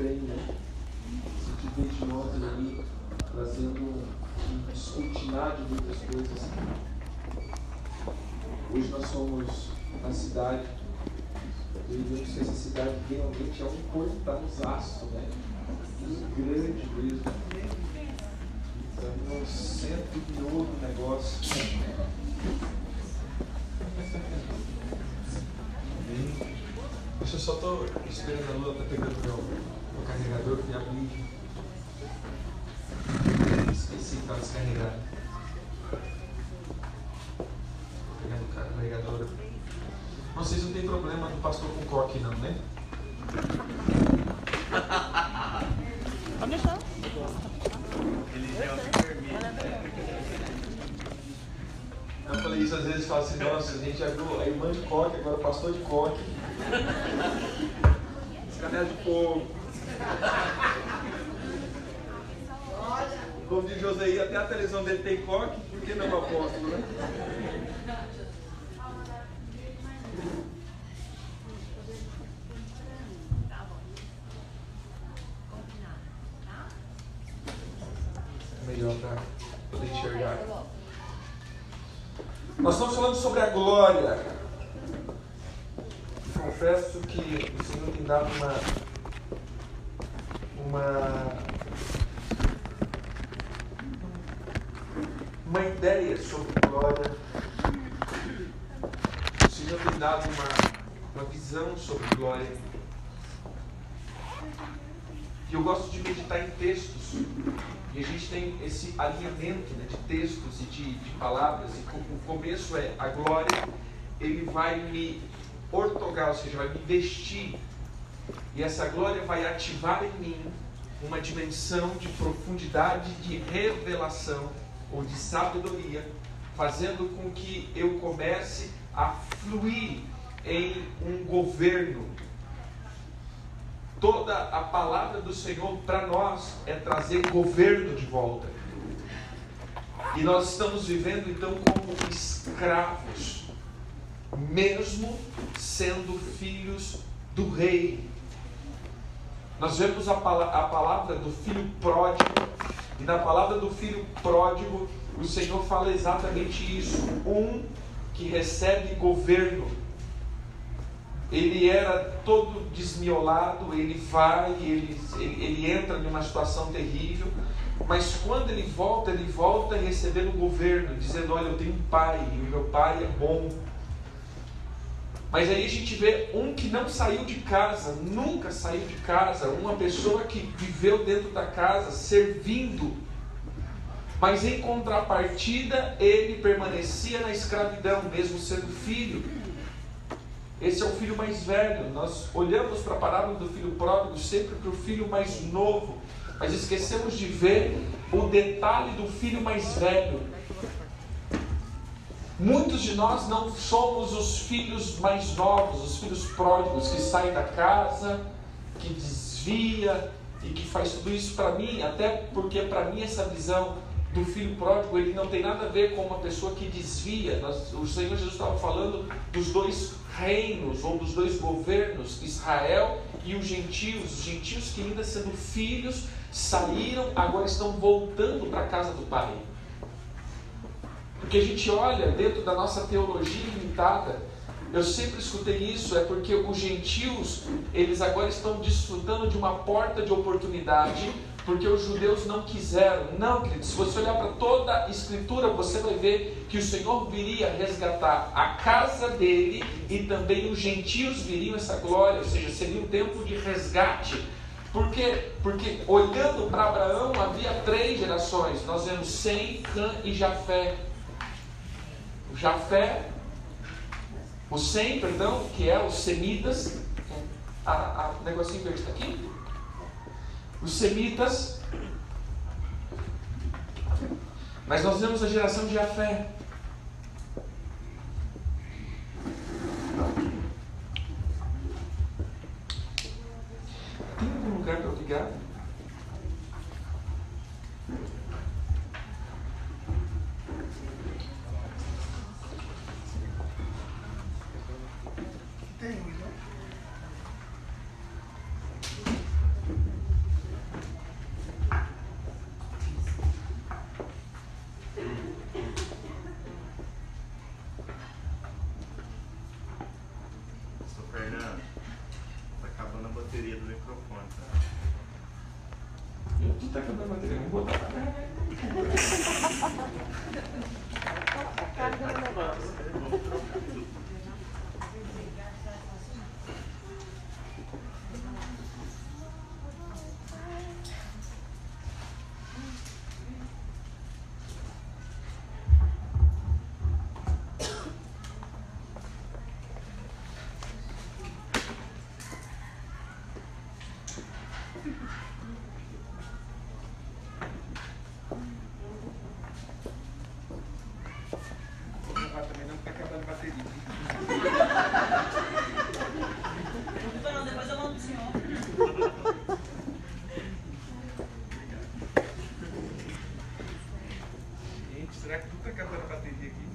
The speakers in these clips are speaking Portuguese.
tem, né? Se te vejo de ontem aí, trazendo um escrutinar de muitas coisas. Hoje nós somos na cidade, e vemos que essa cidade realmente é um portãozaço, né? Grande mesmo. Estamos no centro de outro negócio. Deixa eu só tô esperando a Lula tá pegando meu carregador que abri. Esqueci que estava descarregado. Tô pegando o carregador. Vocês não tem problema do pastor com coque não, né? Pode deixar. Eu falei isso às vezes, falo assim, nossa, a gente abriu a irmã de coque, agora o pastor de coque. Canela de fogo. Como diz Joseí, até a televisão dele tem coque, por que não o apóstolo, né? Melhor para poder enxergar. Nós estamos falando sobre a glória. Confesso que o Senhor tem dado uma, uma, uma ideia sobre glória. O Senhor tem dado uma, uma visão sobre glória. E eu gosto de meditar em textos. E a gente tem esse alinhamento né, de textos e de, de palavras. E o começo é a glória, ele vai me ortogar, ou seja, vai me vestir. E essa glória vai ativar em mim uma dimensão de profundidade, de revelação ou de sabedoria, fazendo com que eu comece a fluir em um governo toda a palavra do Senhor para nós é trazer governo de volta. E nós estamos vivendo então como escravos, mesmo sendo filhos do rei. Nós vemos a, a palavra do filho pródigo, e na palavra do filho pródigo, o Senhor fala exatamente isso: um que recebe governo. Ele era todo desmiolado, ele vai, ele, ele, ele entra numa situação terrível, mas quando ele volta, ele volta recebendo o governo, dizendo: Olha, eu tenho um pai, e o meu pai é bom. Mas aí a gente vê um que não saiu de casa, nunca saiu de casa, uma pessoa que viveu dentro da casa, servindo. Mas em contrapartida, ele permanecia na escravidão, mesmo sendo filho. Esse é o filho mais velho. Nós olhamos para a parábola do filho pródigo sempre para o filho mais novo, mas esquecemos de ver o detalhe do filho mais velho. Muitos de nós não somos os filhos mais novos, os filhos pródigos que saem da casa, que desvia e que faz tudo isso para mim, até porque para mim essa visão do filho pródigo ele não tem nada a ver com uma pessoa que desvia. O Senhor Jesus estava falando dos dois reinos ou dos dois governos, Israel e os gentios. Os gentios que ainda sendo filhos saíram, agora estão voltando para a casa do Pai. Porque a gente olha dentro da nossa teologia limitada, eu sempre escutei isso, é porque os gentios, eles agora estão desfrutando de uma porta de oportunidade porque os judeus não quiseram. Não, querido, se você olhar para toda a escritura, você vai ver que o Senhor viria resgatar a casa dele e também os gentios viriam essa glória, ou seja, seria um tempo de resgate. Por quê? Porque olhando para Abraão havia três gerações. Nós vemos Sem, Cã e Jafé. Jafé, o Sem, perdão, que é os semitas. A, a, o negocinho verde está aqui? os semitas. Mas nós vemos a geração de Jafé. Tem algum lugar para eu ligar? Tem, né? Tudo tá acabando a bateria. Vou botar pra carregar. Carga no negócio. também não tá acabando a bateria. Não, depois eu mando pro senhor. Gente, será que tudo tá acabando a bateria aqui?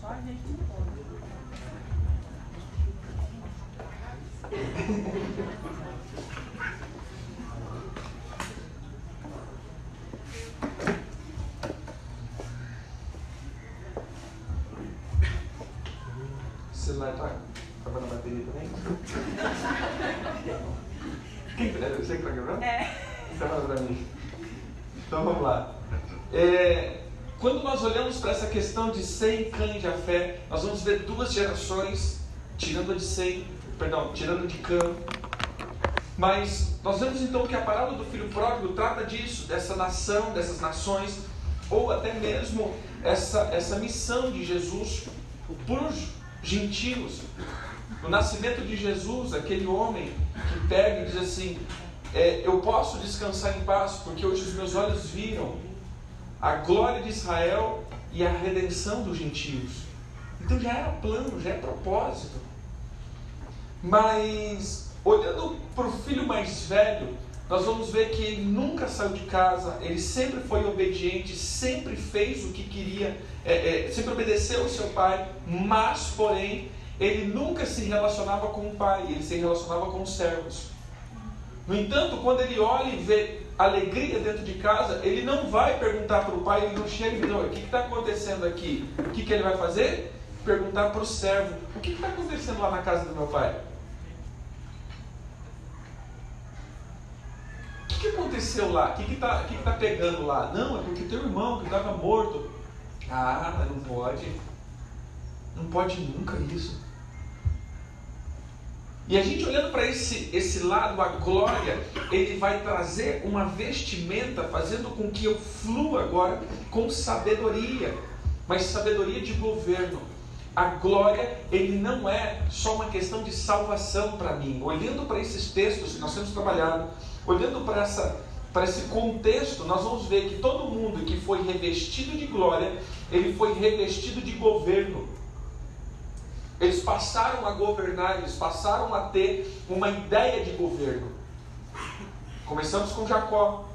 Só a gente não pode. O celular tá acabando a bateria também? Quem, é você que tá quebrando? É. Pra mim. Então vamos lá. É, quando nós olhamos para essa questão de Sem cães de fé, nós vamos ver duas gerações tirando a de Sem, perdão, tirando de Cã. Mas nós vemos então que a parábola do filho pródigo trata disso, dessa nação, dessas nações, ou até mesmo essa, essa missão de Jesus os gentios. O nascimento de Jesus, aquele homem que pega e diz assim: é, Eu posso descansar em paz, porque hoje os meus olhos viram a glória de Israel e a redenção dos gentios. Então já era plano, já é propósito. Mas, olhando para o filho mais velho, nós vamos ver que ele nunca saiu de casa, ele sempre foi obediente, sempre fez o que queria, é, é, sempre obedeceu ao seu pai, mas, porém, ele nunca se relacionava com o pai, ele se relacionava com os servos. No entanto, quando ele olha e vê alegria dentro de casa, ele não vai perguntar para o pai, ele não chega e diz: o que está acontecendo aqui? O que, que ele vai fazer? Perguntar para o servo: o que está acontecendo lá na casa do meu pai? O que, que aconteceu lá? O que está que que tá pegando lá? Não, é porque teu irmão que estava morto. Ah, mas não pode. Não pode nunca isso. E a gente olhando para esse, esse lado, a glória, ele vai trazer uma vestimenta, fazendo com que eu flua agora com sabedoria, mas sabedoria de governo. A glória, ele não é só uma questão de salvação para mim. Olhando para esses textos que nós temos trabalhado, olhando para essa para esse contexto, nós vamos ver que todo mundo que foi revestido de glória, ele foi revestido de governo. Eles passaram a governar, eles passaram a ter uma ideia de governo. Começamos com Jacó.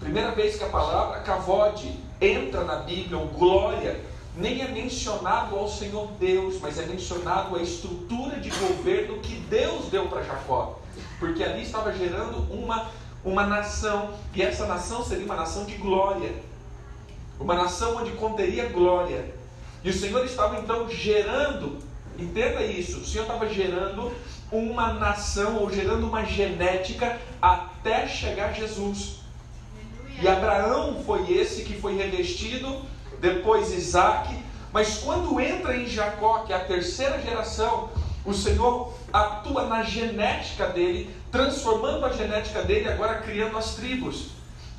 Primeira vez que a palavra cavode entra na Bíblia, ou glória, nem é mencionado ao Senhor Deus, mas é mencionado a estrutura de governo que Deus deu para Jacó. Porque ali estava gerando uma, uma nação, e essa nação seria uma nação de glória. Uma nação onde conteria glória. E o Senhor estava então gerando Entenda isso, o Senhor estava gerando uma nação ou gerando uma genética até chegar Jesus. E Abraão foi esse que foi revestido, depois Isaac, mas quando entra em Jacó, que é a terceira geração, o Senhor atua na genética dele, transformando a genética dele, agora criando as tribos.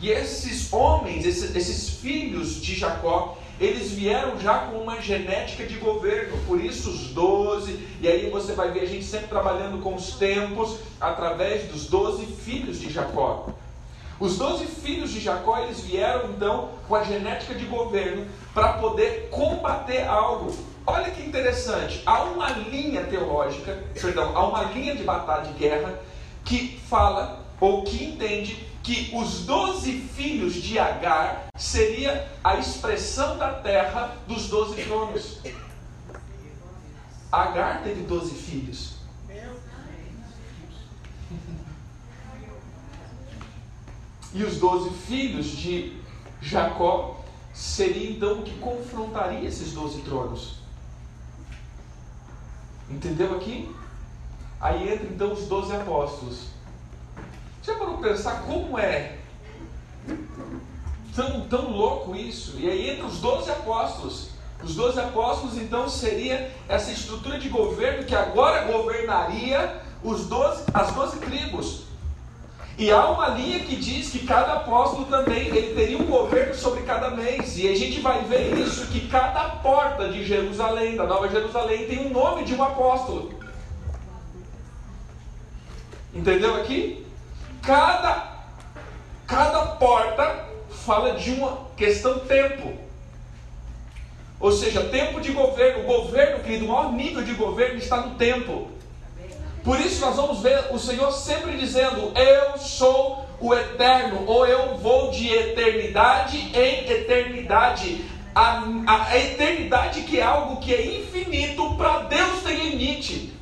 E esses homens, esses, esses filhos de Jacó, eles vieram já com uma genética de governo, por isso os doze, e aí você vai ver a gente sempre trabalhando com os tempos, através dos doze filhos de Jacó. Os doze filhos de Jacó, eles vieram então com a genética de governo para poder combater algo. Olha que interessante, há uma linha teológica, perdão, há uma linha de batalha de guerra que fala ou que entende que os doze filhos de Agar seria a expressão da terra dos doze tronos. Agar teve doze filhos. E os doze filhos de Jacó seria então o que confrontaria esses doze tronos. Entendeu aqui? Aí entra então os doze apóstolos. Já parou para pensar como é Tão, tão louco isso. E aí entre os doze apóstolos. Os doze apóstolos, então, seria essa estrutura de governo que agora governaria os 12, as doze tribos. E há uma linha que diz que cada apóstolo também ele teria um governo sobre cada mês. E a gente vai ver isso que cada porta de Jerusalém, da Nova Jerusalém, tem um nome de um apóstolo. Entendeu aqui? Cada cada porta fala de uma questão tempo. Ou seja, tempo de governo. O governo, querido, o maior nível de governo está no tempo. Por isso nós vamos ver o Senhor sempre dizendo: Eu sou o eterno, ou eu vou de eternidade em eternidade. A, a, a eternidade que é algo que é infinito, para Deus tem limite.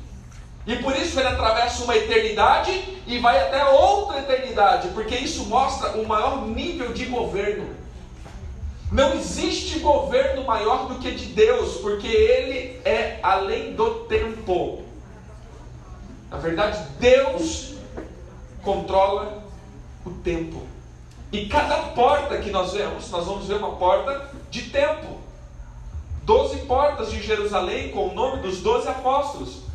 E por isso ele atravessa uma eternidade e vai até outra eternidade, porque isso mostra o maior nível de governo. Não existe governo maior do que de Deus, porque ele é além do tempo. Na verdade, Deus controla o tempo. E cada porta que nós vemos, nós vamos ver uma porta de tempo. Doze portas de Jerusalém com o nome dos doze apóstolos.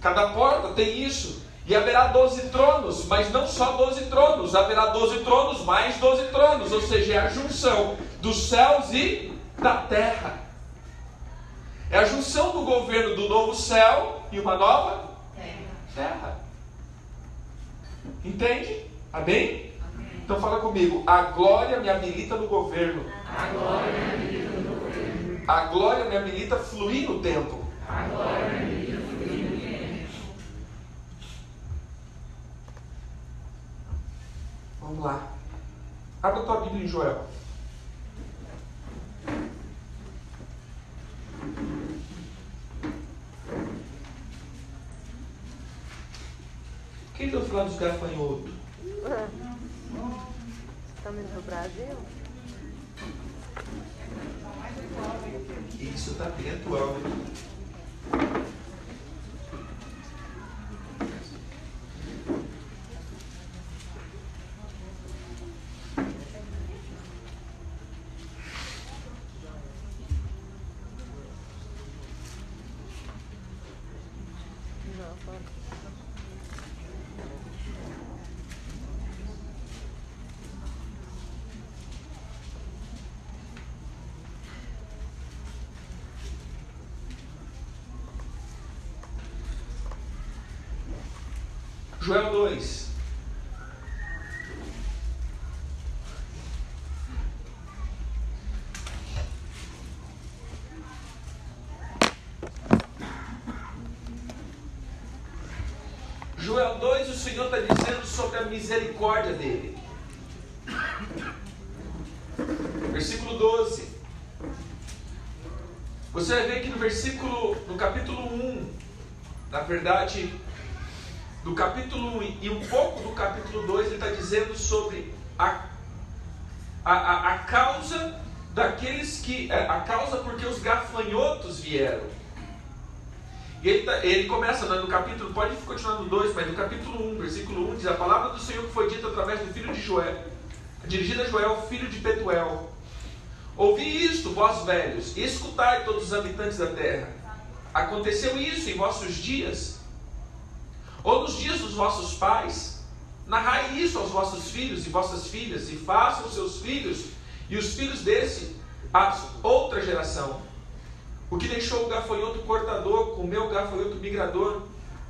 Cada porta tem isso. E haverá doze tronos, mas não só doze tronos, haverá doze tronos mais doze tronos, ou seja, é a junção dos céus e da terra. É a junção do governo do novo céu e uma nova terra. Entende? Amém? Então fala comigo. A glória me habilita no governo. A glória me habilita no governo. A glória me habilita fluir no tempo. A glória me habilita a fluir no tempo. Vamos lá. Abra tua Bíblia em Joel. Quem está falando dos gafanhotos? Estamos no Brasil? Isso está dentro, Elvio. Não, pode. Joel 2. Joel 2, o Senhor está dizendo sobre a misericórdia dele. Versículo 12. Você vai ver que no versículo, no capítulo 1, na verdade, do capítulo 1 e um pouco do capítulo 2, ele está dizendo sobre a, a, a, a causa daqueles que. é, A causa porque os gafanhotos vieram. E ele, tá- ele começa né, no capítulo, pode continuar no 2, mas no capítulo 1, versículo 1, diz a palavra do Senhor que foi dita através do filho de Joel, dirigida a Joel, filho de Petuel. Ouvi isto, vós velhos, e escutai todos os habitantes da terra. Aconteceu isso em vossos dias, ou nos dias dos vossos pais, narrai isso aos vossos filhos e vossas filhas, e façam seus filhos e os filhos desse a outra geração. O que deixou o gafanhoto cortador comeu o gafanhoto migrador.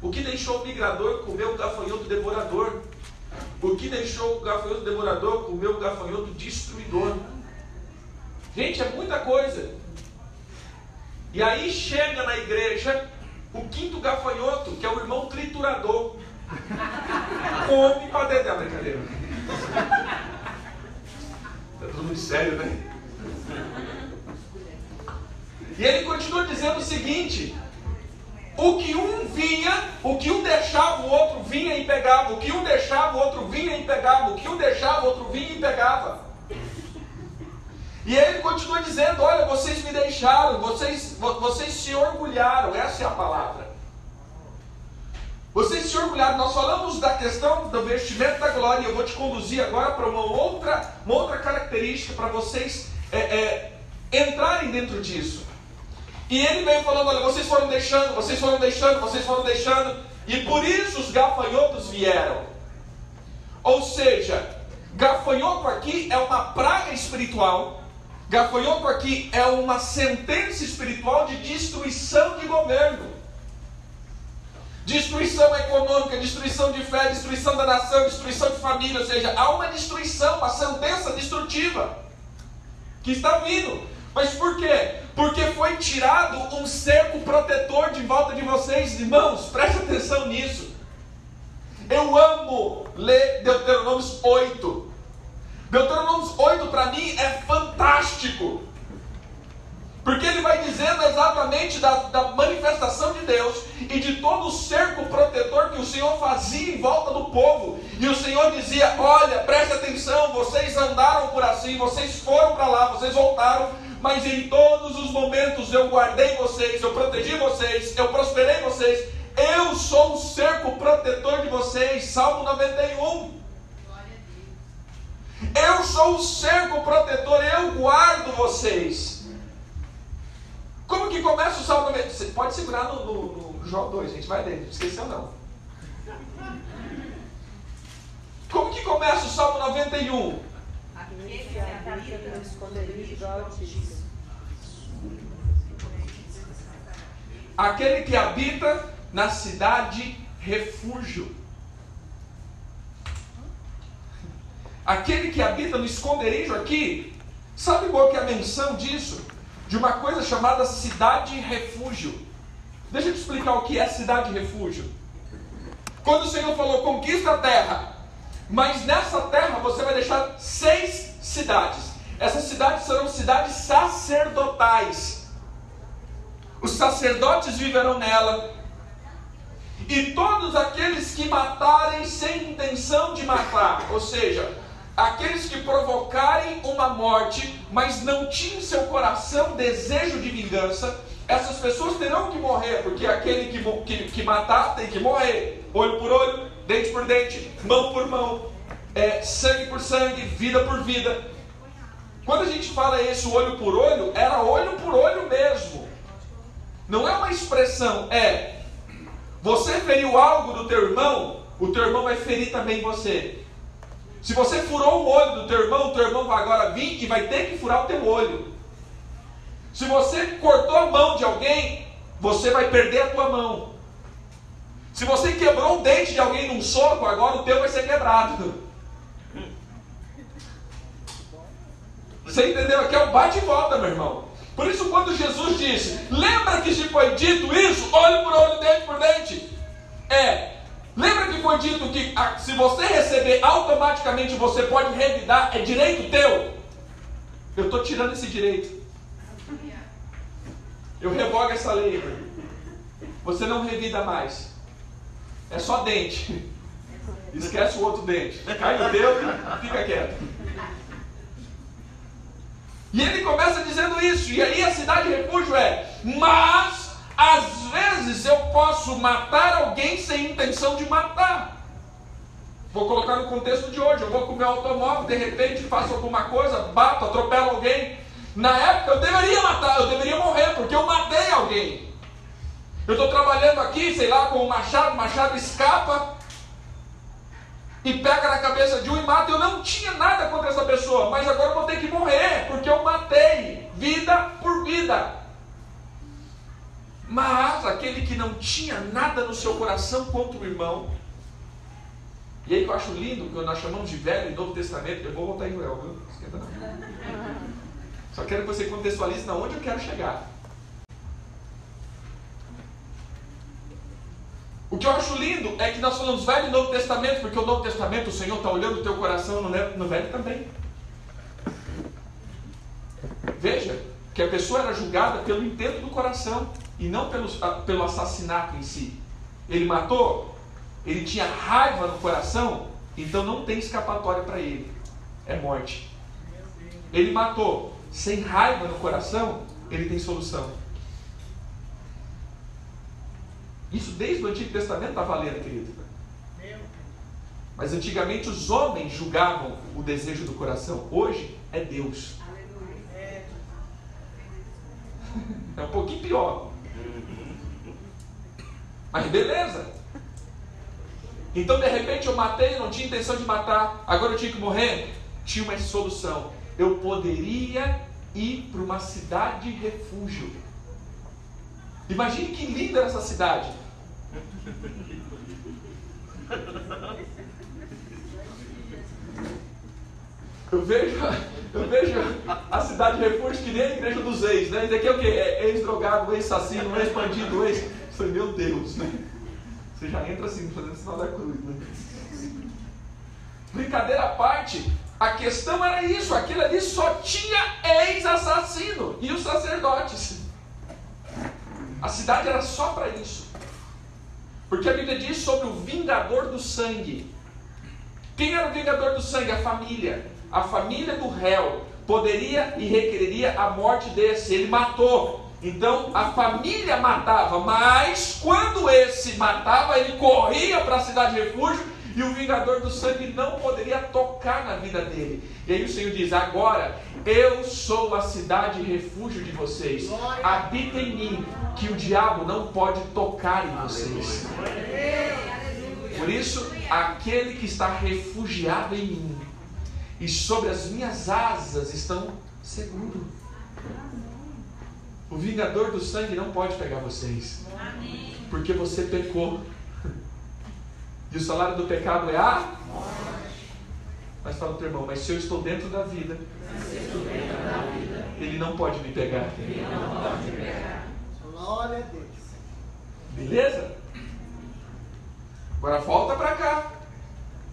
O que deixou o migrador comeu o gafanhoto devorador. O que deixou o gafanhoto devorador comeu o gafanhoto destruidor. Gente, é muita coisa. E aí chega na igreja o quinto gafanhoto, que é o irmão triturador. Come para dentro da brincadeira. Tá todo mundo sério, né? E ele continua dizendo o seguinte: o que um vinha, o que um deixava, o outro vinha e pegava. O que um deixava, o outro vinha e pegava. O que um deixava, o outro vinha e pegava. E ele continua dizendo: Olha, vocês me deixaram, vocês, vo- vocês se orgulharam. Essa é a palavra. Vocês se orgulharam, nós falamos da questão do vestimento da glória. Eu vou te conduzir agora para uma outra, uma outra característica para vocês é, é, entrarem dentro disso. E ele veio falando: olha, vocês foram deixando, vocês foram deixando, vocês foram deixando, e por isso os gafanhotos vieram. Ou seja, gafanhoto aqui é uma praga espiritual, gafanhoto aqui é uma sentença espiritual de destruição de governo. Destruição econômica, destruição de fé, destruição da nação, destruição de família, ou seja, há uma destruição, uma sentença destrutiva que está vindo. Mas por quê? Porque foi tirado um cerco protetor de volta de vocês, irmãos, preste atenção nisso. Eu amo ler Deuteronômio 8. Deuteronômio 8 para mim é fantástico. Porque ele vai dizendo exatamente da, da, manifestação de Deus e de todo o cerco protetor que o Senhor fazia em volta do povo. E o Senhor dizia: Olha, preste atenção, vocês andaram por assim, vocês foram para lá, vocês voltaram, mas em todos os momentos eu guardei vocês, eu protegi vocês, eu prosperei vocês. Eu sou o cerco protetor de vocês. Salmo 91. Eu sou o cerco protetor, eu guardo vocês. Como que começa o Salmo 91? Você pode segurar no, no, no João 2, gente, vai dentro, esqueceu não. Como que começa o Salmo 91? Aquele que habita no esconderijo do Altíssimo. Aquele que habita na cidade refúgio. Aquele que habita no esconderijo aqui, sabe qual que é a menção disso? de uma coisa chamada cidade refúgio. Deixa eu te explicar o que é cidade refúgio. Quando o Senhor falou conquista a terra, mas nessa terra você vai deixar seis cidades. Essas cidades serão cidades sacerdotais. Os sacerdotes viverão nela. E todos aqueles que matarem sem intenção de matar, ou seja, aqueles que provocarem uma morte, mas não tinham em seu coração desejo de vingança, essas pessoas terão que morrer, porque aquele que, que, que matar tem que morrer, olho por olho, dente por dente, mão por mão, é, sangue por sangue, vida por vida. Quando a gente fala isso, olho por olho, era olho por olho mesmo. Não é uma expressão, é você feriu algo do teu irmão, o teu irmão vai ferir também você. Se você furou o olho do teu irmão, o teu irmão vai agora vir e vai ter que furar o teu olho. Se você cortou a mão de alguém, você vai perder a tua mão. Se você quebrou o dente de alguém num soco, agora o teu vai ser quebrado. Você entendeu? Aqui é o bate e volta, meu irmão. Por isso, quando Jesus disse, lembra que se foi dito isso, olho por olho, dente por dente, é Lembra que foi dito que ah, se você receber automaticamente você pode revidar, é direito teu? Eu estou tirando esse direito. Eu revogo essa lei. Você não revida mais. É só dente. Esquece o outro dente. Cai no teu, fica quieto. E ele começa dizendo isso. E aí a cidade refúgio é: Mas às vezes eu posso matar alguém sem intenção de matar. Vou colocar no contexto de hoje. Eu vou com o meu automóvel, de repente faço alguma coisa, bato, atropelo alguém. Na época eu deveria matar, eu deveria morrer, porque eu matei alguém. Eu estou trabalhando aqui, sei lá, com o machado, o machado escapa e pega na cabeça de um e mata. Eu não tinha nada contra essa pessoa, mas agora eu vou ter que morrer, porque eu matei, vida por vida. Mas aquele que não tinha nada no seu coração contra o irmão, e aí que eu acho lindo, que nós chamamos de Velho e Novo Testamento, eu vou voltar em Joel, viu? Esquenta não. Só quero que você contextualize onde eu quero chegar. O que eu acho lindo é que nós falamos Velho e Novo Testamento, porque o Novo Testamento, o Senhor está olhando o teu coração no Velho também. Veja que a pessoa era julgada pelo intento do coração e não pelo, pelo assassinato em si. Ele matou, ele tinha raiva no coração, então não tem escapatória para ele. É morte. Ele matou sem raiva no coração, ele tem solução. Isso desde o Antigo Testamento está valendo, querido. Mas antigamente os homens julgavam o desejo do coração. Hoje é Deus. É um pouquinho pior. Mas beleza. Então de repente eu matei, não tinha intenção de matar, agora eu tinha que morrer. Tinha uma solução. Eu poderia ir para uma cidade refúgio. Imagine que linda era essa cidade. Eu vejo, eu vejo a cidade de refúgio que nem a igreja dos ex, né? Isso aqui é o quê? É ex-drogado, ex-assassino, ex-bandido, ex. Falei, meu Deus, né? Você já entra assim, fazendo sinal da cruz, né? Brincadeira à parte, a questão era isso, aquilo ali só tinha ex-assassino e os sacerdotes. A cidade era só para isso. Porque a Bíblia diz sobre o vingador do sangue. Quem era o vingador do sangue? A família. A família do réu poderia e requereria a morte desse. Ele matou. Então a família matava, mas quando esse matava, ele corria para a cidade de refúgio e o vingador do sangue não poderia tocar na vida dele. E aí o Senhor diz: Agora eu sou a cidade refúgio de vocês. Habita em mim, que o diabo não pode tocar em vocês. Por isso, aquele que está refugiado em mim e sobre as minhas asas estão seguros. O vingador do sangue não pode pegar vocês. Porque você pecou. E o salário do pecado é a morte. Mas fala para o irmão, mas se eu estou dentro da vida, ele não pode me pegar. Ele não pode me pegar. Glória a Deus. Beleza? Agora volta para cá.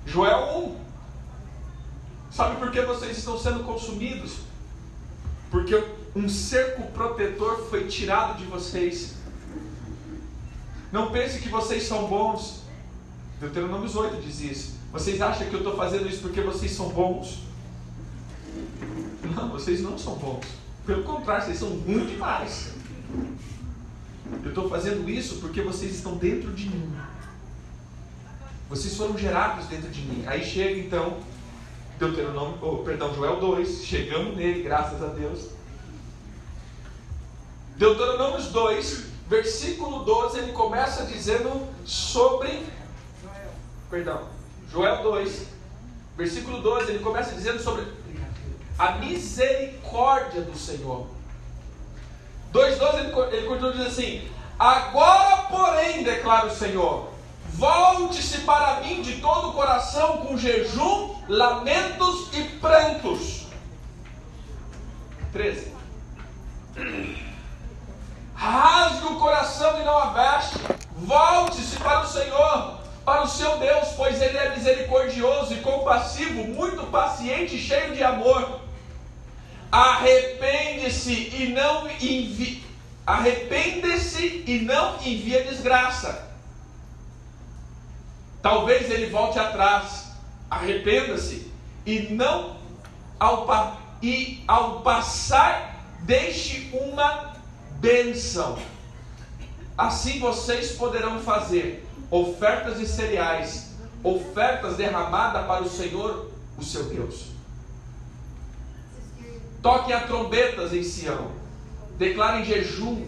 Joel 1. Sabe por que vocês estão sendo consumidos? Porque um cerco protetor foi tirado de vocês. Não pense que vocês são bons. Deuteronômio 8 diz isso. Vocês acham que eu estou fazendo isso porque vocês são bons? Não, vocês não são bons. Pelo contrário, vocês são ruins demais. Eu estou fazendo isso porque vocês estão dentro de mim. Vocês foram gerados dentro de mim. Aí chega então Deuteronômio, oh, perdão, Joel 2, chegamos nele, graças a Deus. Deuteronômio 2, versículo 12, ele começa dizendo sobre. Perdão, Joel 2, versículo 12, ele começa dizendo sobre a misericórdia do Senhor. 2,12 ele, ele continua dizendo assim: Agora, porém, declara o Senhor, volte-se para mim de todo o coração com jejum, lamentos e prantos. 13. Rasgue o coração e não a veste. Volte-se para o Senhor, para o seu Deus, pois Ele é misericordioso e compassivo, muito paciente cheio de amor. Arrepende-se e não envie. Arrepende-se e não envia desgraça. Talvez ele volte atrás. Arrependa-se e não ao, e ao passar deixe uma benção. Assim vocês poderão fazer ofertas de cereais, ofertas derramadas para o Senhor, o seu Deus. Toquem a trombetas em Sião, declarem jejum,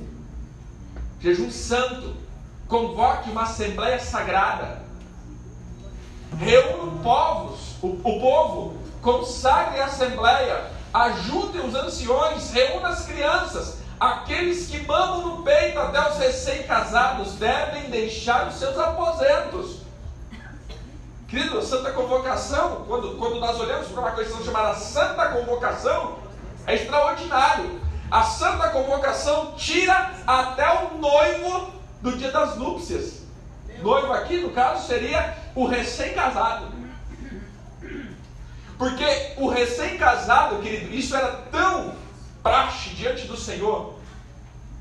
jejum santo, convoque uma assembleia sagrada, reúna povos, o, o povo, consagre a assembleia, ajudem os anciões, reúna as crianças, Aqueles que mamam no peito até os recém-casados devem deixar os seus aposentos. Querido, Santa Convocação, quando, quando nós olhamos para uma questão chamada Santa Convocação, é extraordinário. A Santa Convocação tira até o noivo do dia das núpcias. Noivo aqui, no caso, seria o recém-casado. Porque o recém-casado, querido, isso era tão praxe diante do Senhor.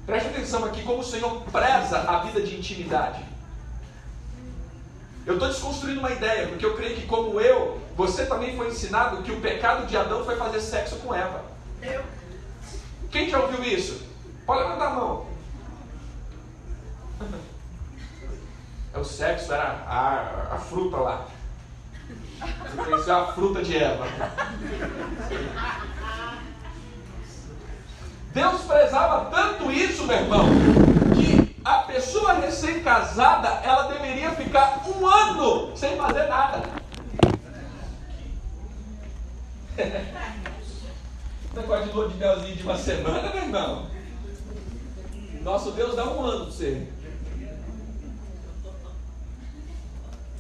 Preste atenção aqui como o Senhor preza a vida de intimidade. Eu estou desconstruindo uma ideia, porque eu creio que, como eu, você também foi ensinado que o pecado de Adão foi fazer sexo com Eva. Eu. Quem já ouviu isso? Pode levantar a mão. o sexo era a, a fruta lá. Você conheceu a fruta de Eva. Deus prezava tanto isso, meu irmão, que a pessoa recém-casada, ela deveria ficar um ano sem fazer nada. Negócio de lua de melzinho de uma semana, meu irmão. Nosso Deus dá um ano para você.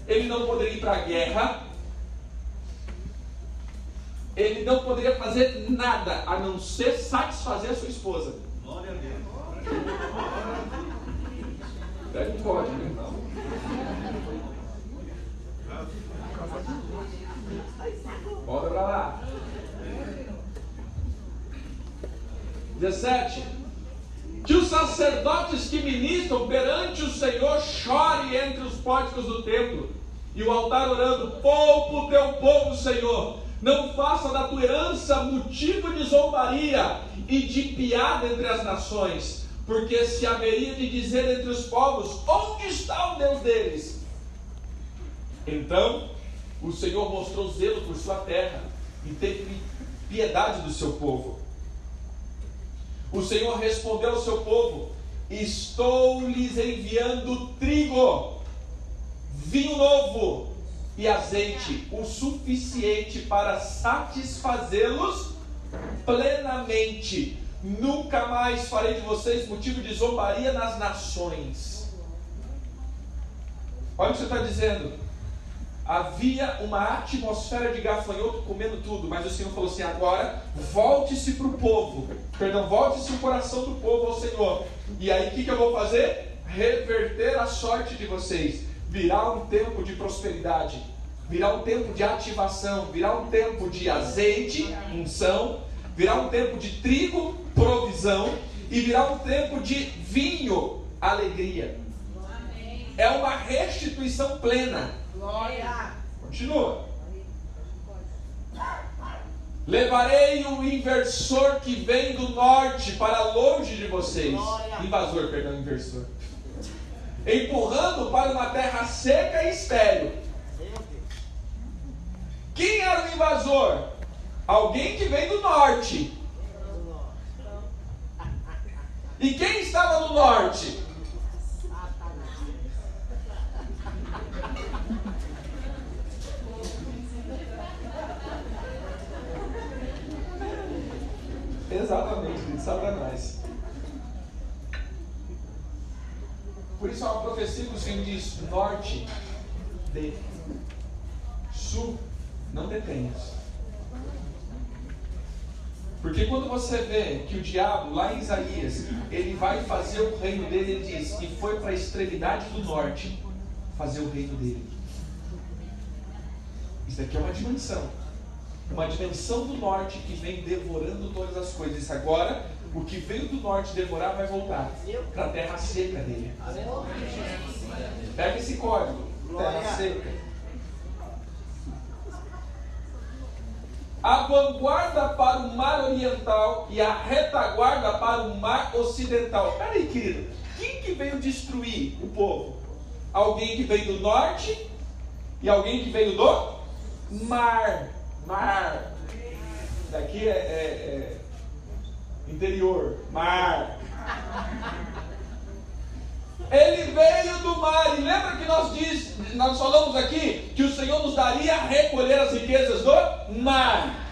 Ele não poderia ir para a guerra. Ele não poderia fazer nada a não ser satisfazer a sua esposa. Glória a Deus. Meu irmão. Volta para lá. 17. Que os sacerdotes que ministram perante o Senhor chorem entre os pórticos do templo e o altar orando: Poupa o teu povo, Senhor. Não faça da tua herança motivo de zombaria e de piada entre as nações, porque se haveria de dizer entre os povos: Onde está o Deus deles? Então o Senhor mostrou zelo por sua terra e teve piedade do seu povo. O Senhor respondeu ao seu povo: Estou lhes enviando trigo, vinho novo e azeite, o suficiente para satisfazê-los plenamente. Nunca mais farei de vocês motivo de zombaria nas nações. Olha o que você está dizendo havia uma atmosfera de gafanhoto comendo tudo, mas o Senhor falou assim: agora volte-se para o povo, perdão, volte-se o coração do povo ao Senhor. E aí o que, que eu vou fazer? Reverter a sorte de vocês, virar um tempo de prosperidade, virar um tempo de ativação, virar um tempo de azeite, unção, virar um tempo de trigo, provisão, e virar um tempo de vinho, alegria. É uma restituição plena. Glória. Continua. Levarei o inversor que vem do norte para longe de vocês. Glória. Invasor, perdão, inversor. Empurrando para uma terra seca e estéril. Quem era o invasor? Alguém que vem do norte. E quem estava no norte? Exatamente, Satanás. Por isso há uma profecia que o Senhor diz: norte, de, sul, não detenhas. Porque quando você vê que o diabo, lá em Isaías, ele vai fazer o reino dele, ele diz que foi para a extremidade do norte fazer o reino dele. Isso aqui é uma dimensão uma dimensão do norte que vem devorando todas as coisas. Agora, o que veio do norte devorar vai voltar para a terra seca dele. Pega esse código, terra seca. A vanguarda para o mar oriental e a retaguarda para o mar ocidental. Peraí, querido, quem que veio destruir o povo? Alguém que veio do norte e alguém que veio do mar mar. Daqui é, é, é interior, mar. Ele veio do mar. E lembra que nós, diz, nós falamos aqui que o Senhor nos daria a recolher as riquezas do mar.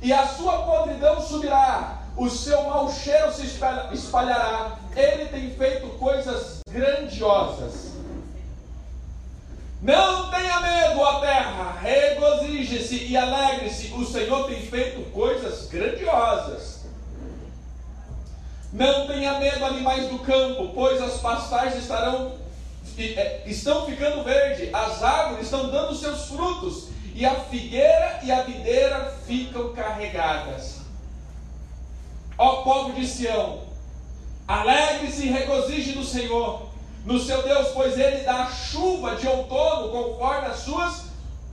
E a sua podridão subirá, o seu mau cheiro se espalhará. Ele tem feito coisas grandiosas. Não tenha medo, ó terra, regozije-se e alegre-se, o Senhor tem feito coisas grandiosas. Não tenha medo, animais do campo, pois as pastagens estarão é, estão ficando verde, as árvores estão dando seus frutos, e a figueira e a videira ficam carregadas. Ó povo de Sião, alegre-se e regozije no Senhor no seu Deus, pois ele dá chuva de outono conforme as suas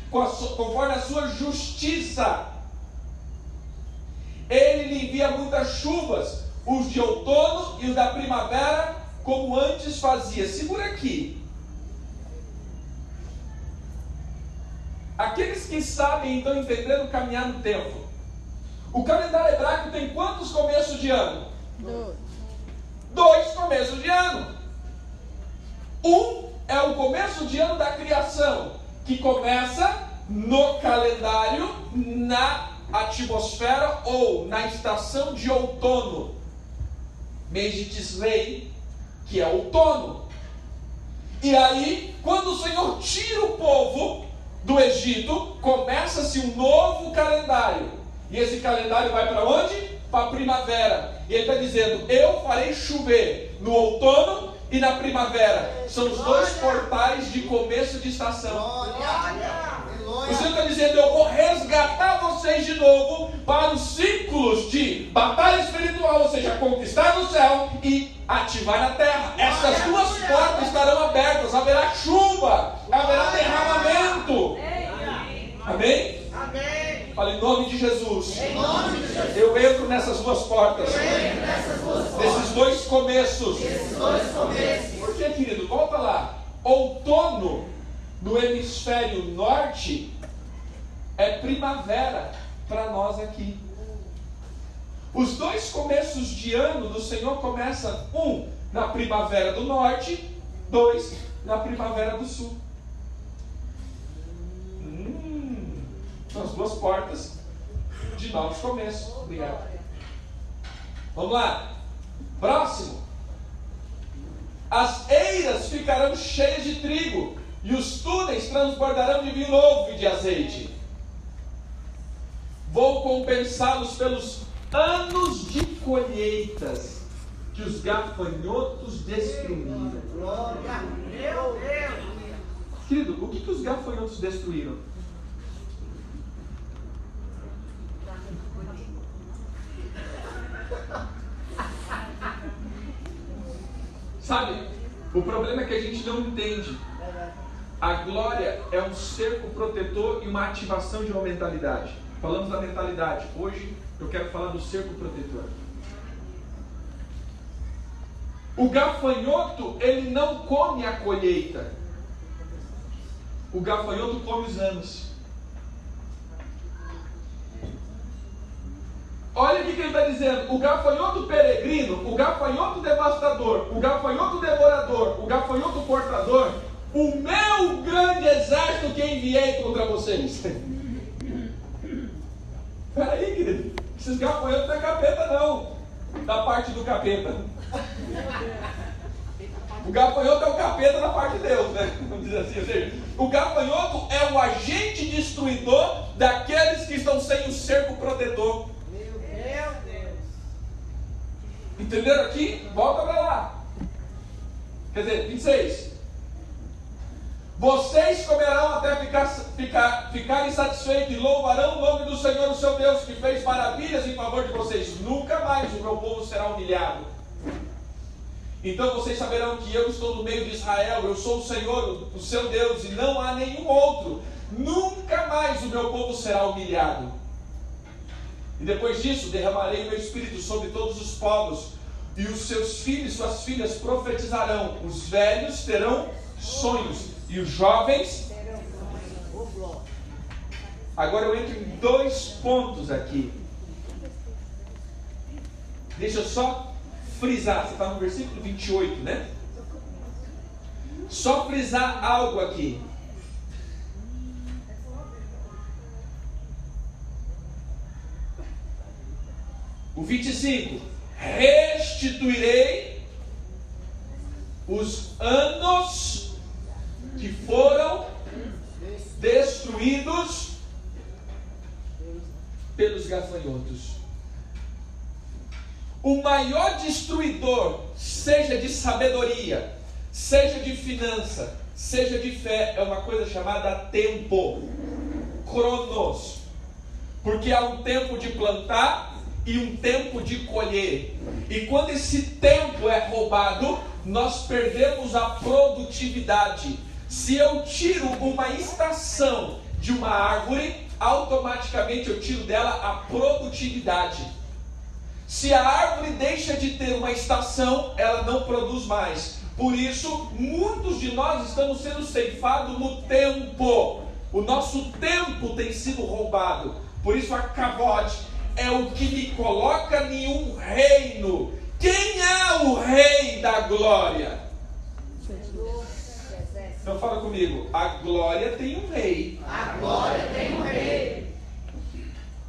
conforme a sua justiça. Ele lhe envia muitas chuvas, os de outono e os da primavera como antes fazia. Segura aqui. Aqueles que sabem estão entendendo caminhar no tempo. O calendário hebraico tem quantos começos de ano? Dois. Dois começos de ano. Um é o começo de ano da criação, que começa no calendário, na atmosfera ou na estação de outono. Mês de Tisley, que é outono. E aí, quando o Senhor tira o povo do Egito, começa-se um novo calendário. E esse calendário vai para onde? Para a primavera. E ele está dizendo: Eu farei chover no outono e na primavera. São os dois portais de começo de estação. O Senhor está dizendo: Eu vou resgatar vocês de novo para os ciclos de batalha espiritual, ou seja, conquistar no céu e ativar na terra. Essas duas portas estarão abertas, haverá chuva, haverá derramamento. Amém? Amém. Fala em nome de Jesus. Nome de Jesus. Eu entro nessas duas portas. Nessas duas portas. Desses dois começos. dois começos. Por que, querido? Volta lá. Outono no hemisfério norte é primavera para nós aqui. Os dois começos de ano do Senhor começam um na primavera do norte, dois na primavera do sul. São as duas portas de novos começos. Obrigado. Vamos lá. Próximo. As eiras ficarão cheias de trigo, e os túneis transbordarão de vinho novo e de azeite. Vou compensá-los pelos anos de colheitas que os gafanhotos destruíram. Glória, meu Deus! Querido, o que, que os gafanhotos destruíram? Sabe, o problema é que a gente não entende. A glória é um cerco protetor e uma ativação de uma mentalidade. Falamos da mentalidade. Hoje eu quero falar do cerco protetor. O gafanhoto, ele não come a colheita. O gafanhoto come os anos. Olha o que ele está dizendo: o gafanhoto peregrino, o gafanhoto devastador, o gafanhoto devorador, o gafanhoto portador, o meu grande exército que enviei contra vocês. Peraí, querido, esses gafanhotos não é capeta, não, da parte do capeta. O gafanhoto é o capeta da parte de Deus, né? Vamos dizer assim. Ou seja, o gafanhoto é o agente destruidor daqueles que estão sem o cerco protetor. Meu Deus! Entenderam aqui? Volta para lá. Quer dizer, 26. Vocês comerão até ficar, ficar, ficarem satisfeitos e louvarão o nome do Senhor, o seu Deus, que fez maravilhas em favor de vocês. Nunca mais o meu povo será humilhado. Então vocês saberão que eu estou no meio de Israel, eu sou o Senhor, o seu Deus, e não há nenhum outro. Nunca mais o meu povo será humilhado. E depois disso, derramarei meu espírito sobre todos os povos, e os seus filhos suas filhas profetizarão, os velhos terão sonhos, e os jovens. Agora eu entro em dois pontos aqui. Deixa eu só frisar, você está no versículo 28, né? Só frisar algo aqui. O 25: Restituirei os anos que foram destruídos pelos gafanhotos o maior destruidor, seja de sabedoria, seja de finança, seja de fé, é uma coisa chamada tempo, cronos. Porque há um tempo de plantar e um tempo de colher. E quando esse tempo é roubado, nós perdemos a produtividade. Se eu tiro uma estação de uma árvore, automaticamente eu tiro dela a produtividade. Se a árvore deixa de ter uma estação, ela não produz mais. Por isso, muitos de nós estamos sendo ceifados no tempo. O nosso tempo tem sido roubado. Por isso, a cavote é o que me coloca em um reino. Quem é o rei da glória? Então fala comigo, a glória tem um rei. A glória tem um rei.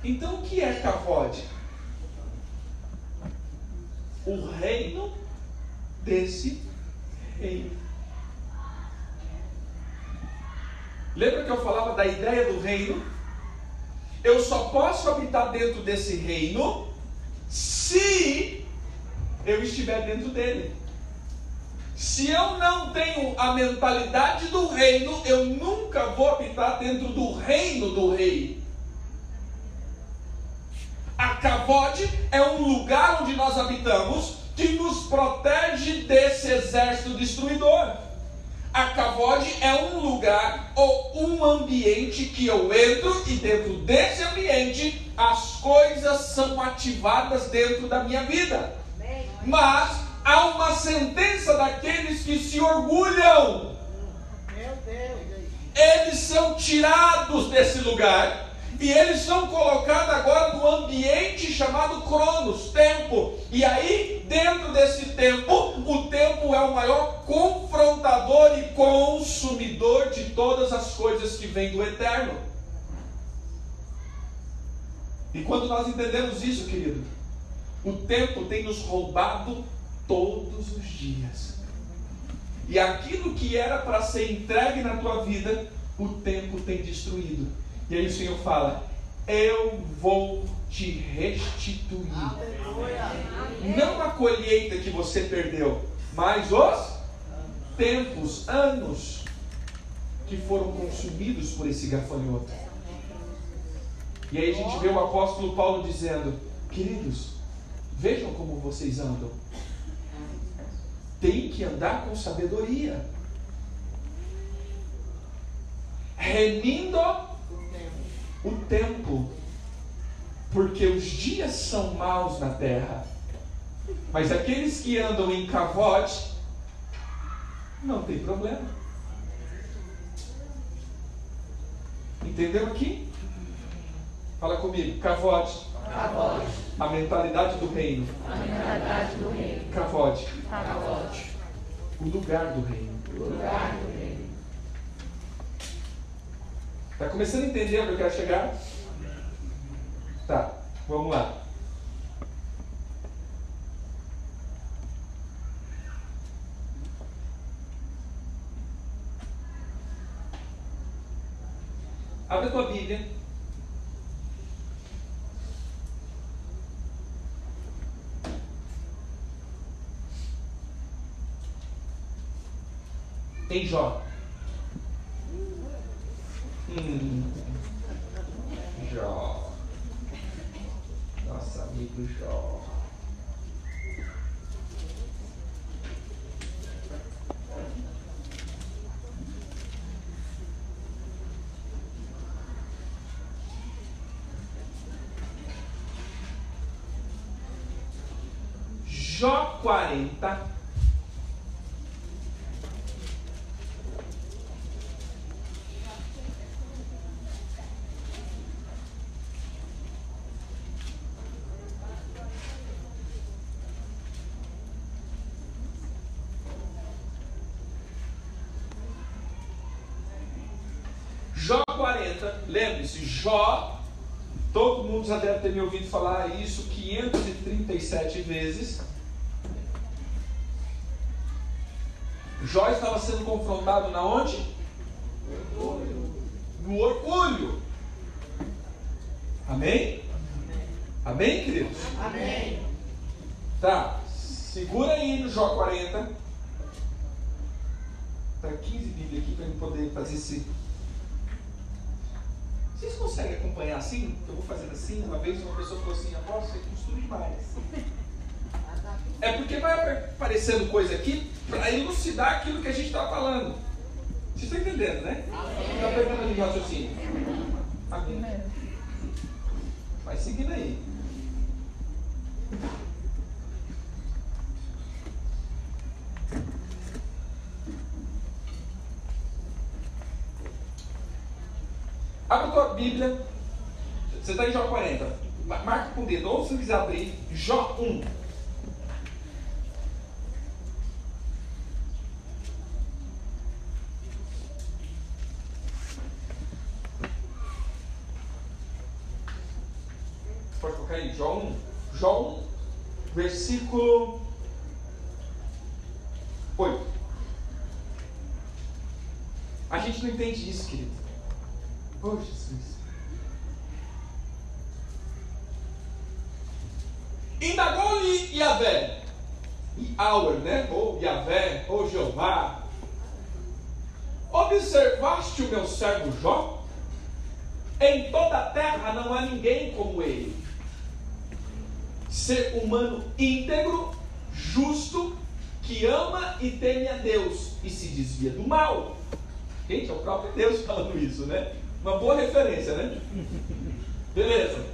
Então o que é cavode? O reino desse rei. Lembra que eu falava da ideia do reino? Eu só posso habitar dentro desse reino se eu estiver dentro dele. Se eu não tenho a mentalidade do reino, eu nunca vou habitar dentro do reino do rei. A Cavode é um lugar onde nós habitamos que nos protege desse exército destruidor. A Cavode é um lugar ou um ambiente que eu entro e dentro desse ambiente as coisas são ativadas dentro da minha vida. Mas há uma sentença daqueles que se orgulham. Eles são tirados desse lugar e eles são colocados agora no ambiente chamado Cronos, tempo. E aí, dentro desse tempo, o tempo é o maior confrontador e consumidor de todas as coisas que vêm do eterno. E quando nós entendemos isso, querido, o tempo tem nos roubado todos os dias. E aquilo que era para ser entregue na tua vida, o tempo tem destruído. E aí o Senhor fala: Eu vou te restituir. Não a colheita que você perdeu, mas os tempos, anos que foram consumidos por esse gafanhoto. E aí a gente vê o apóstolo Paulo dizendo: Queridos, vejam como vocês andam tem que andar com sabedoria. Remindo o tempo, porque os dias são maus na terra, mas aqueles que andam em cavote, não tem problema. Entendeu aqui? Fala comigo, cavote. Cavote. A mentalidade do reino. A mentalidade do reino. Cavote. Cavote. O lugar do reino. O lugar do reino. Tá começando a entender onde eu quero chegar? Tá, vamos lá. Abre a tua Bíblia. Em Jó. Hum. Jó. Nosso amigo Jó. Jó 40. Jó 40, lembre-se, Jó, todo mundo já deve ter me ouvido falar isso 537 vezes. Jó estava sendo confrontado na onde? No orgulho. Amém? Amém, queridos? Amém. Tá, segura aí no Jó 40. Tá 15 Bíblias aqui para eu poder fazer esse. Vocês conseguem acompanhar assim? Eu vou fazendo assim. Uma vez uma pessoa falou assim: Apóstolo, você costura demais. É porque vai aparecendo coisa aqui para elucidar aquilo que a gente está falando. Vocês estão entendendo, né? Está pegando ali o raciocínio? Amém. Vai seguindo aí. Abra tua Bíblia. Está em Jó 40. Ma- Marca com o dedo. Ou se você quiser abrir, Jó 1. Pode colocar aí, Jó 1. Jó 1, versículo 8. A gente não entende isso, querido. Oh, Jesus. Indagou-lhe Yahvé, Yahweh, né? Ou Yahvé, ou Jeová. Observaste o meu servo Jó? Em toda a terra não há ninguém como ele. Ser humano íntegro, justo, que ama e teme a Deus e se desvia do mal. Gente, é o próprio Deus falando isso, né? Uma boa referência, né? Beleza.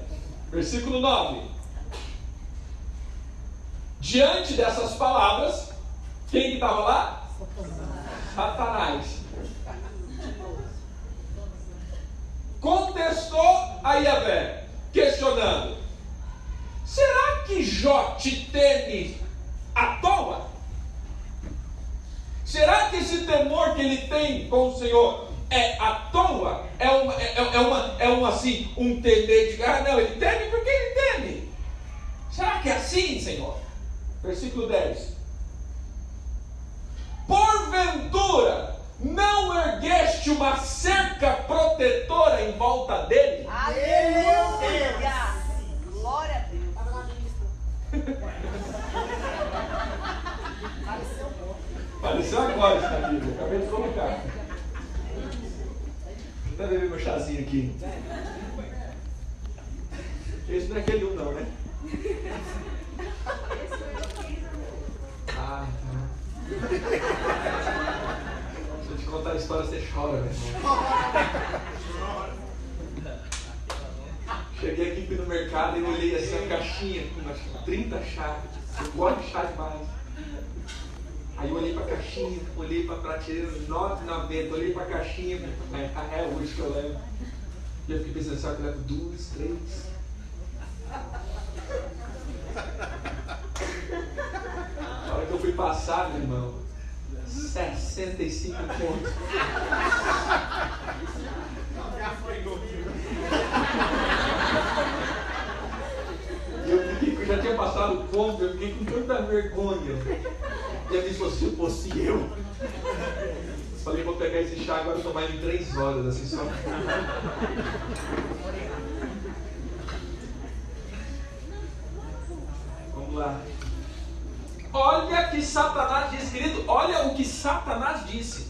Versículo 9. Diante dessas palavras, quem que estava lá? Satanás. Contestou a Yahvé, questionando: Será que Jó te teme à toa? Será que esse temor que ele tem com o Senhor é à toa? É uma, é, é uma, é uma assim, um temer de ah, não, ele teme porque ele teme. Será que é assim, Senhor? Versículo 10. Porventura, não ergueste uma cerca protetora em volta dele? Aleluia! Glória a Deus. Apareceu agora isso Bíblia, acabei de colocar. Deixa eu beber meu chazinho aqui. Esse não é aquele um não, né? Ah, tá. Contar a história, você chora, meu irmão. Cheguei aqui no mercado e olhei assim a caixinha com que 30 chaves. Eu gosto de chá demais. Aí eu olhei pra caixinha, olhei pra prateleira 9,90, olhei pra caixinha, é, é hoje que eu levo. E eu fiquei pensando, será que eu levo duas, três? Na hora que eu fui passar, meu irmão, 65 pontos. E eu fiquei, eu já tinha passado o ponto, eu fiquei com tanta vergonha. E minha falou, se fosse eu. Falei, vou pegar esse chá agora tomar em três horas, assim só. Vamos lá. Olha que Satanás disse, querido, olha o que Satanás disse.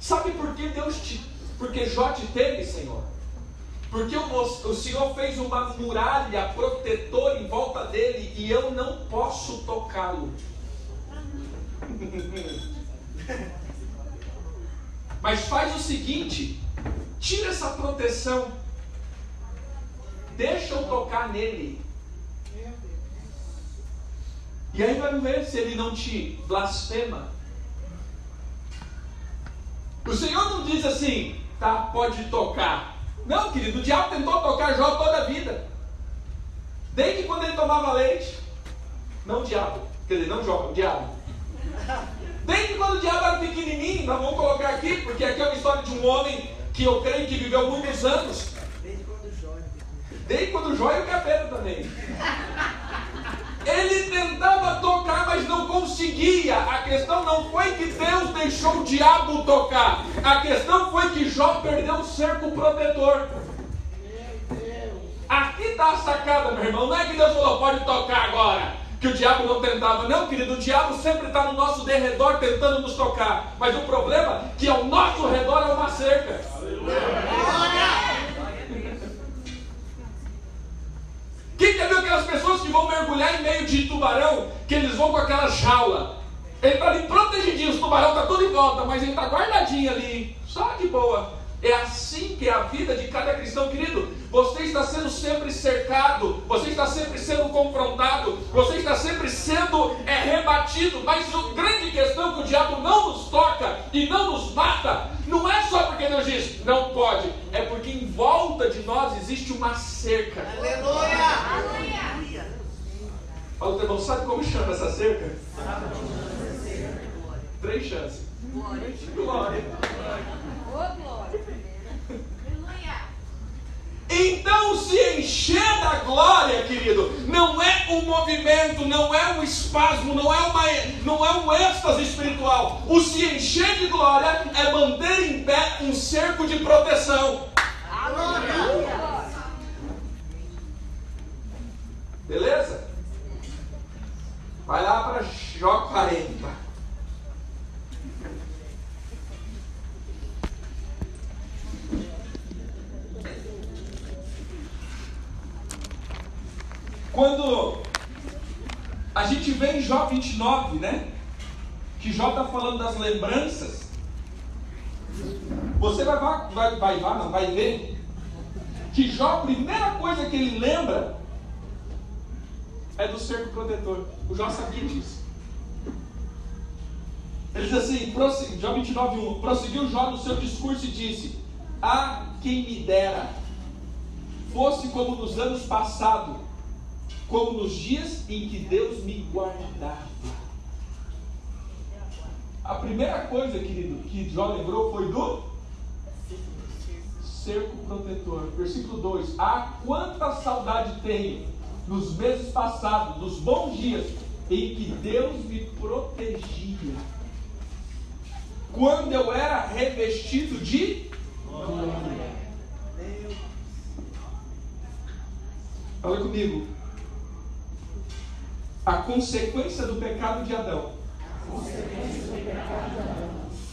Sabe por que Deus te. Porque Jó te teve, Senhor? Porque o, o Senhor fez uma muralha protetora em volta dele e eu não posso tocá-lo. Mas faz o seguinte: tira essa proteção, deixa eu tocar nele. E aí vai ver se ele não te blasfema. O Senhor não diz assim, tá, pode tocar. Não, querido, o diabo tentou tocar Jó toda a vida. Desde quando ele tomava leite. Não o diabo, quer dizer, não Jó, o diabo. Desde quando o diabo era pequenininho, nós vamos colocar aqui, porque aqui é uma história de um homem que eu creio que viveu muitos anos. Desde quando o Jó Desde quando o Jó e o capeta também. Ele tentava tocar, mas não conseguia. A questão não foi que Deus deixou o diabo tocar. A questão foi que Jó perdeu o cerco protetor. Aqui está a sacada, meu irmão. Não é que Deus falou, pode tocar agora. Que o diabo não tentava. Não, querido, o diabo sempre está no nosso derredor tentando nos tocar. Mas o problema é que ao nosso redor é uma cerca. Quem já viu aquelas pessoas que vão mergulhar em meio de tubarão, que eles vão com aquela jaula? Ele está ali protegidinho, os tubarão tá tudo em volta, mas ele está guardadinho ali, só de boa. É assim que é a vida de cada cristão, querido. Você está sendo sempre cercado, você está sempre sendo confrontado, você está sempre sendo é, rebatido. Mas a grande questão é que o diabo não nos toca e não nos mata, não é só porque Deus diz não pode, é porque em volta de nós existe uma cerca. Aleluia! Fala, teu irmão, sabe como chama essa cerca? Três chances. Glória. Então se encher da glória, querido, não é um movimento, não é um espasmo, não é, uma, não é um êxtase espiritual. O se encher de glória é manter em pé um cerco de proteção. Beleza? Vai lá para Jó 40. Quando a gente vê em Jó 29, né? Que Jó está falando das lembranças. Você vai, vai, vai, vai, não, vai ver que Jó, a primeira coisa que ele lembra é do cerco protetor. O Jó sabia disso. Ele diz assim, Jó 29, 1, prosseguiu Jó no seu discurso e disse, ah, quem me dera, fosse como nos anos passados, como nos dias em que Deus me guardava. A primeira coisa, querido, que Jó lembrou foi do cerco protetor. Versículo 2: Ah, quanta saudade tenho nos meses passados, nos bons dias em que Deus me protegia. Quando eu era revestido de glória. Fala comigo. A consequência do pecado de Adão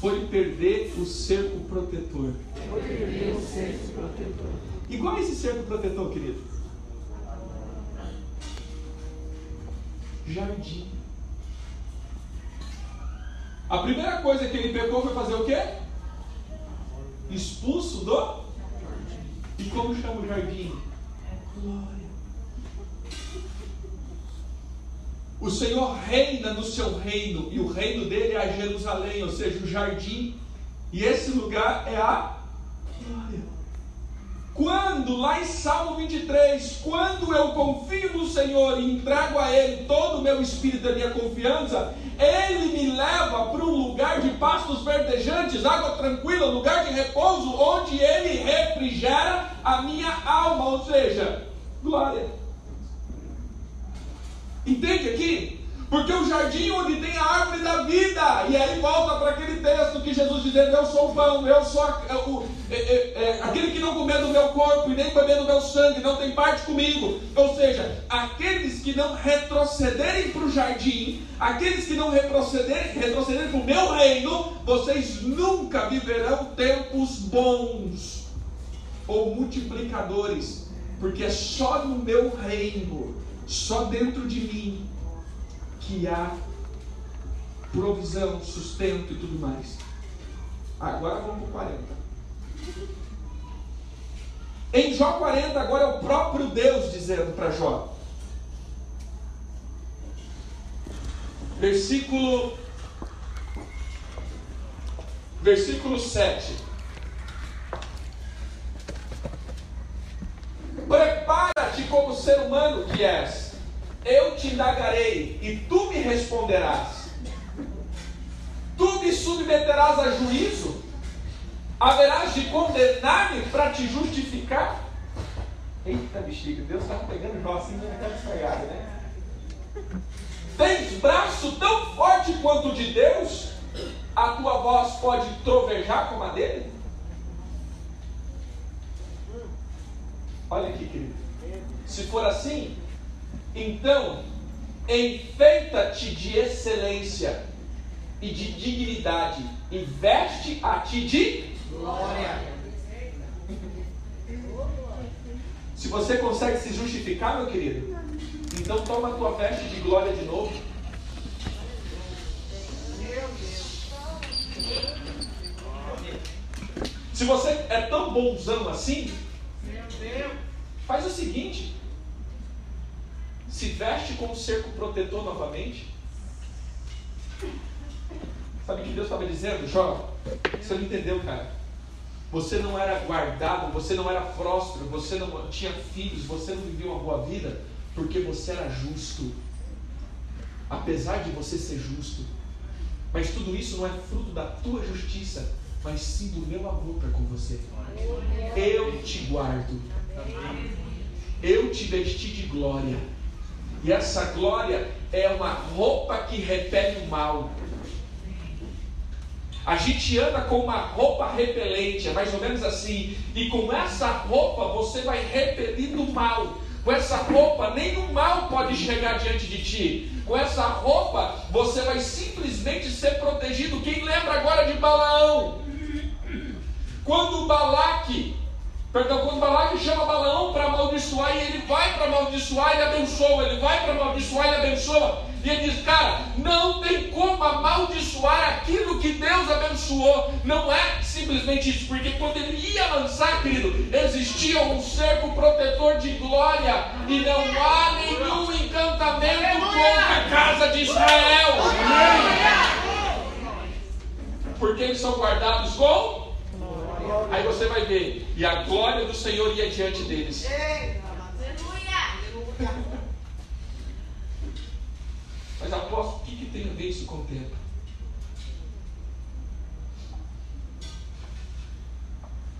foi perder o cerco protetor. E qual é esse cerco protetor, querido? Jardim. A primeira coisa que ele pecou foi fazer o quê? Expulso do. E como chama o jardim? Glória. O Senhor reina no seu reino, e o reino dele é a Jerusalém, ou seja, o jardim. E esse lugar é a glória. Quando, lá em Salmo 23, quando eu confio no Senhor e entrego a Ele todo o meu espírito e a minha confiança, Ele me leva para um lugar de pastos verdejantes, água tranquila, lugar de repouso, onde Ele refrigera a minha alma, ou seja, glória. Entende aqui? Porque o jardim onde tem a árvore da vida, e aí volta para aquele texto que Jesus dizendo: Eu sou o pão, eu sou a, o, é, é, é, aquele que não comer do meu corpo e nem beber do meu sangue, não tem parte comigo. Ou seja, aqueles que não retrocederem para o jardim, aqueles que não retrocederem, retrocederem para o meu reino, vocês nunca viverão tempos bons ou multiplicadores, porque é só no meu reino só dentro de mim que há provisão, sustento e tudo mais. Agora vamos para o 40. Em Jó 40, agora é o próprio Deus dizendo para Jó. Versículo Versículo 7. Prepara-te como ser humano que és. Eu te indagarei e tu me responderás. Tu me submeterás a juízo? Haverás de condenar-me para te justificar? Eita bexiga, Deus está pegando Jó assim naquela estragada, né? Tens braço tão forte quanto o de Deus? A tua voz pode trovejar como a dele? Olha aqui, querido. Se for assim, então enfeita-te de excelência e de dignidade e veste a ti de glória. Se você consegue se justificar, meu querido, então toma a tua veste de glória de novo. Se você é tão bonzão assim, faz o seguinte: se veste com um cerco protetor novamente. Sabe o que Deus estava dizendo, Jó? Você não entendeu, cara. Você não era guardado, você não era próspero, você não tinha filhos, você não vivia uma boa vida, porque você era justo. Apesar de você ser justo. Mas tudo isso não é fruto da tua justiça, mas sim do meu amor para com você. Eu te guardo. Eu te vesti de glória. E essa glória é uma roupa que repele o mal. A gente anda com uma roupa repelente, é mais ou menos assim. E com essa roupa você vai repelindo o mal. Com essa roupa, nenhum mal pode chegar diante de ti. Com essa roupa, você vai simplesmente ser protegido. Quem lembra agora de Balaão? Quando Balaque, perdão, quando Balaque chama Balaão para amaldiçoar e ele vai para amaldiçoar, ele abençoa, ele vai para amaldiçoar, ele abençoa. E ele diz, cara, não tem como amaldiçoar aquilo que Deus abençoou. Não é simplesmente isso, porque quando ele ia lançar, querido, existia um cerco protetor de glória. E não há nenhum encantamento contra a casa de Israel. Porque eles são guardados com Aí você vai ver, e a glória do Senhor ia diante deles. Mas apóstolo, o que, que tem a ver isso com o tempo?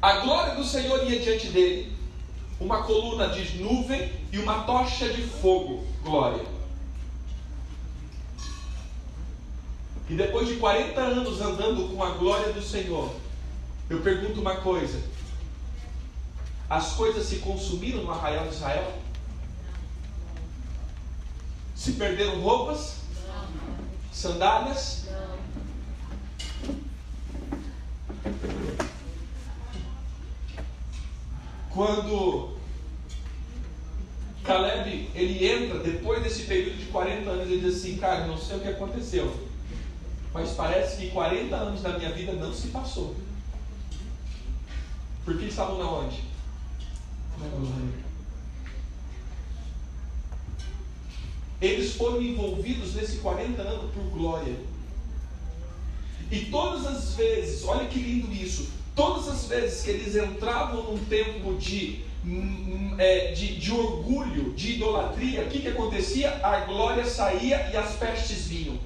A glória do Senhor ia diante dele, uma coluna de nuvem e uma tocha de fogo, glória. E depois de 40 anos andando com a glória do Senhor, eu pergunto uma coisa: as coisas se consumiram no arraial de Israel? Se perderam roupas? Sandálias? Quando Caleb ele entra depois desse período de 40 anos, ele diz assim, cara, não sei o que aconteceu, mas parece que 40 anos da minha vida não se passou. Porque estavam na onde? Eles foram envolvidos nesse 40 anos por glória. E todas as vezes, olha que lindo isso, todas as vezes que eles entravam num tempo de, hum, é, de, de, orgulho, de idolatria, o que, que acontecia? A glória saía e as pestes vinham.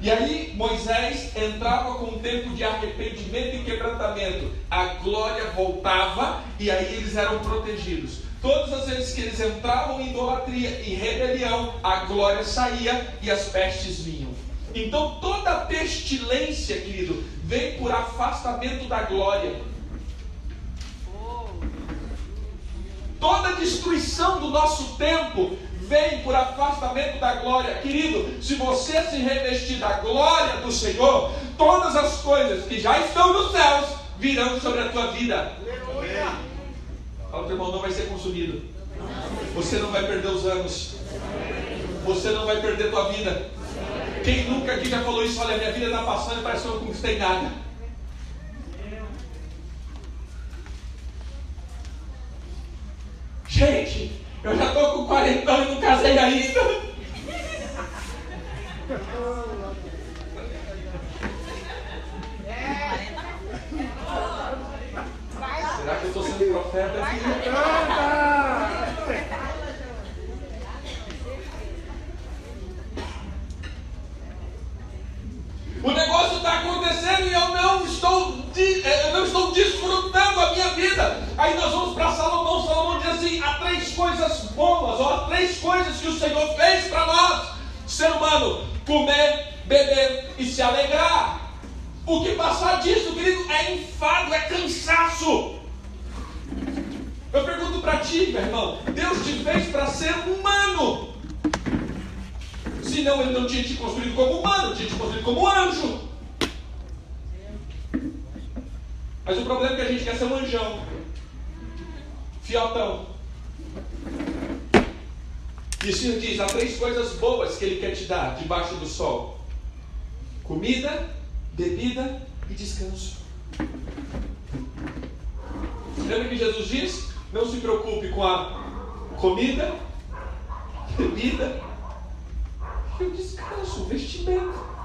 E aí Moisés entrava com um tempo de arrependimento e quebrantamento. A glória voltava e aí eles eram protegidos. Todas as vezes que eles entravam em idolatria e rebelião, a glória saía e as pestes vinham. Então toda pestilência, querido, vem por afastamento da glória. Toda destruição do nosso tempo vem por afastamento da glória. Querido, se você se revestir da glória do Senhor, todas as coisas que já estão nos céus virão sobre a tua vida. Aleluia. Fala teu irmão, não vai ser consumido. Você não vai perder os anos. Você não vai perder tua vida. Quem nunca aqui já falou isso? Olha, minha vida está passando e parece que eu não conquistei nada. Gente, eu já estou com 40 anos e não casei ainda. Será que eu estou sendo profeta aqui? O negócio estou, eu não estou desfrutando a minha vida. Aí nós vamos para Salomão. Salomão diz assim: há três coisas boas, ó, há três coisas que o Senhor fez para nós, ser humano: comer, beber e se alegrar. O que passar disso, querido, é enfado, é cansaço. Eu pergunto para ti, meu irmão: Deus te fez para ser humano. Senão Ele não tinha te construído como humano, tinha te construído como anjo. Mas o problema é que a gente quer ser um anjão, fiotão. E o Senhor diz: há três coisas boas que Ele quer te dar debaixo do sol: comida, bebida e descanso. Lembra que Jesus diz? Não se preocupe com a comida, bebida e o descanso, o vestimento.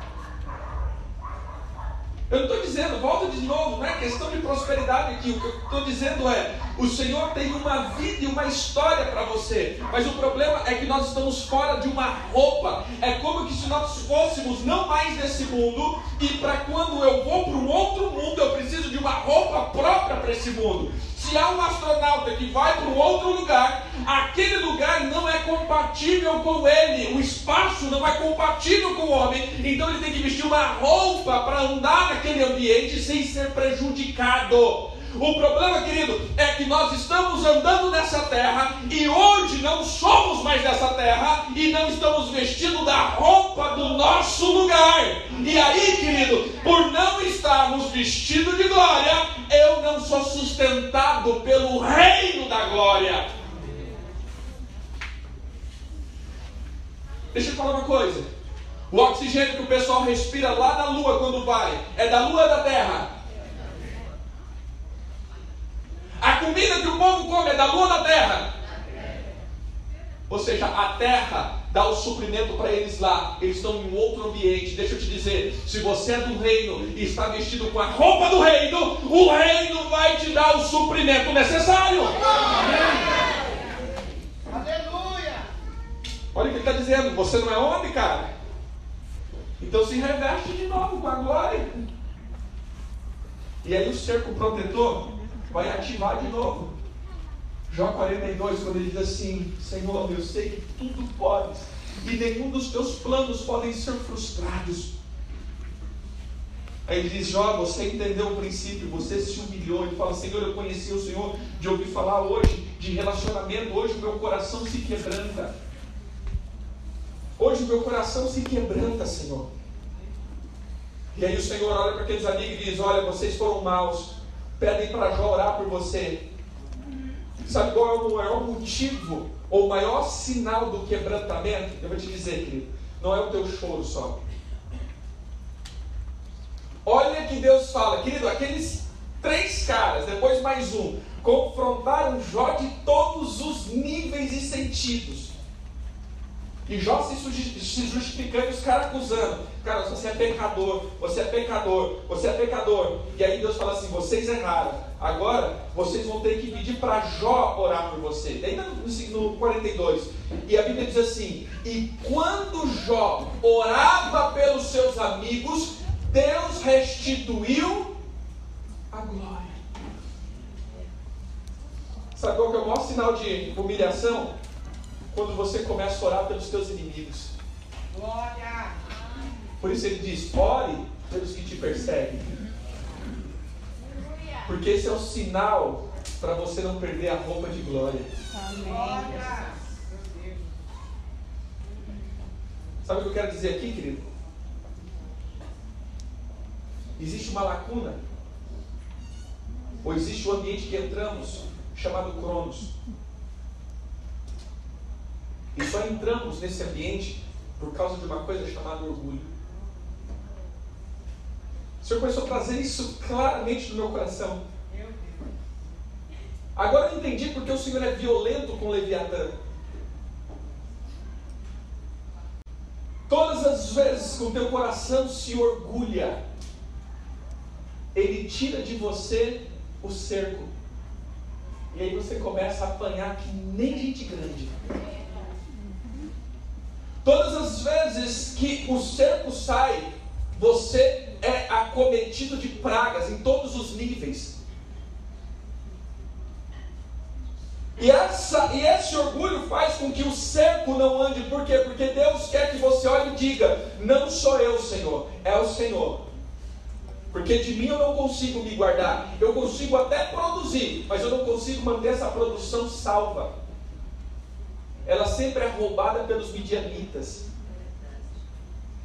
Eu não estou dizendo, volta de novo, não é questão de prosperidade aqui. O que eu estou dizendo é: o Senhor tem uma vida e uma história para você. Mas o problema é que nós estamos fora de uma roupa. É como que se nós fôssemos não mais desse mundo. E para quando eu vou para um outro mundo, eu preciso de uma roupa própria para esse mundo. Se há um astronauta que vai para um outro lugar, aquele lugar não é compatível com ele, o espaço não é compatível com o homem, então ele tem que vestir uma roupa para andar naquele ambiente sem ser prejudicado. O problema, querido, é que nós estamos andando nessa terra e hoje não somos mais dessa terra e não estamos vestindo da roupa do nosso lugar. E aí, querido, por não estarmos vestidos de glória, eu não sou sustentado pelo reino da glória. Deixa eu falar uma coisa. O oxigênio que o pessoal respira lá na lua quando vai, é da lua ou da terra? A comida que o povo come é da lua da terra. Ou seja, a terra dá o suprimento para eles lá. Eles estão em outro ambiente. Deixa eu te dizer: se você é do reino e está vestido com a roupa do reino, o reino vai te dar o suprimento necessário. Aleluia! Olha o que ele está dizendo: você não é homem, cara. Então se reveste de novo com a glória. E aí o cerco protetor vai ativar de novo. Jó 42, quando ele diz assim: Senhor, eu sei que tudo podes, e nenhum dos teus planos podem ser frustrados. Aí ele diz: Jó, você entendeu o princípio, você se humilhou. Ele fala: Senhor, eu conheci o Senhor de ouvir falar hoje de relacionamento. Hoje meu coração se quebranta. Hoje meu coração se quebranta, Senhor. E aí o Senhor olha para aqueles amigos e diz: Olha, vocês foram maus pedem para Jó orar por você. Sabe qual é o maior motivo ou o maior sinal do quebrantamento? Eu vou te dizer, querido, não é o teu choro só. Olha que Deus fala, querido, aqueles três caras, depois mais um, confrontaram Jó de todos os níveis e sentidos. E Jó se, justificando e os caras acusando. Cara, você é pecador, você é pecador, você é pecador. E aí Deus fala assim: vocês erraram. Agora vocês vão ter que pedir para Jó orar por você. Daí no, no 42. E a Bíblia diz assim: E quando Jó orava pelos seus amigos, Deus restituiu a glória. Sabe qual que é o maior sinal de humilhação? Quando você começa a orar pelos teus inimigos. Glória! Por isso ele diz: ore pelos que te perseguem. Porque esse é o sinal para você não perder a roupa de glória. Amém. Sabe o que eu quero dizer aqui, querido? Existe uma lacuna, ou existe um ambiente que entramos chamado Cronos. E só entramos nesse ambiente por causa de uma coisa chamada orgulho. O Senhor começou a trazer isso claramente no meu coração. Agora eu entendi porque o Senhor é violento com Leviatã. Todas as vezes que o teu coração se orgulha, ele tira de você o cerco. E aí você começa a apanhar que nem gente grande. Todas as vezes que o cerco sai, você é acometido de pragas em todos os níveis. E, essa, e esse orgulho faz com que o cerco não ande. Por quê? Porque Deus quer que você olhe e diga: Não sou eu, Senhor, é o Senhor. Porque de mim eu não consigo me guardar. Eu consigo até produzir, mas eu não consigo manter essa produção salva ela sempre é roubada pelos midianitas.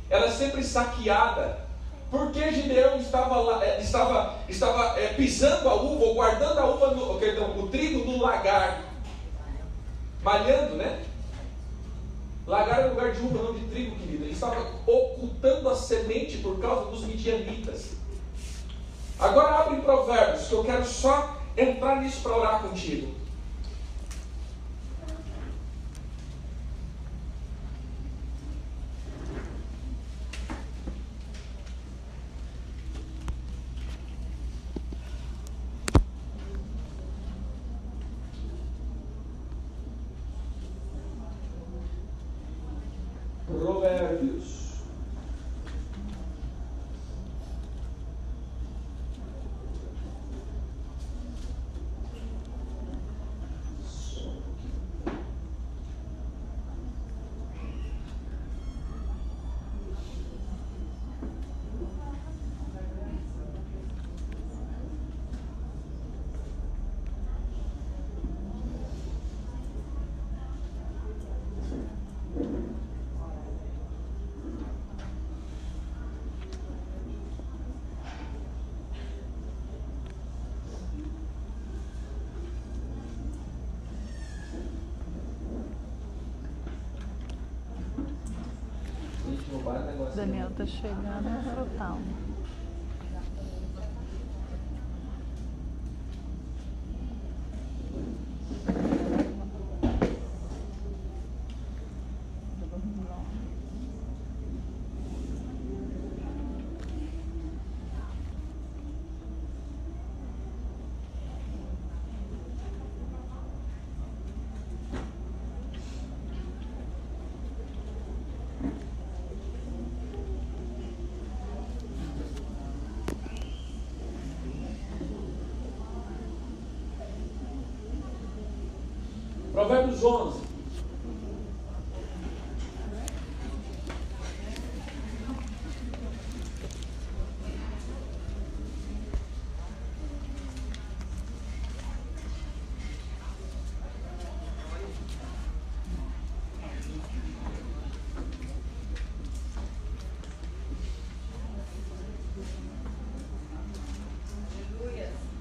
Ela é sempre saqueada. Porque Gideão estava, lá, eh, estava, estava é, pisando a uva, ou guardando a uva, no, perdão, o trigo no lagar. Malhando, né? Lagar é lugar de uva, não de trigo, querida. Ele estava ocultando a semente por causa dos midianitas. Agora abre Provérbios, que eu quero só entrar nisso para orar contigo. Provérbios. Gente, não vai negócio. Daniel tá chegando no total. Provérbios 11.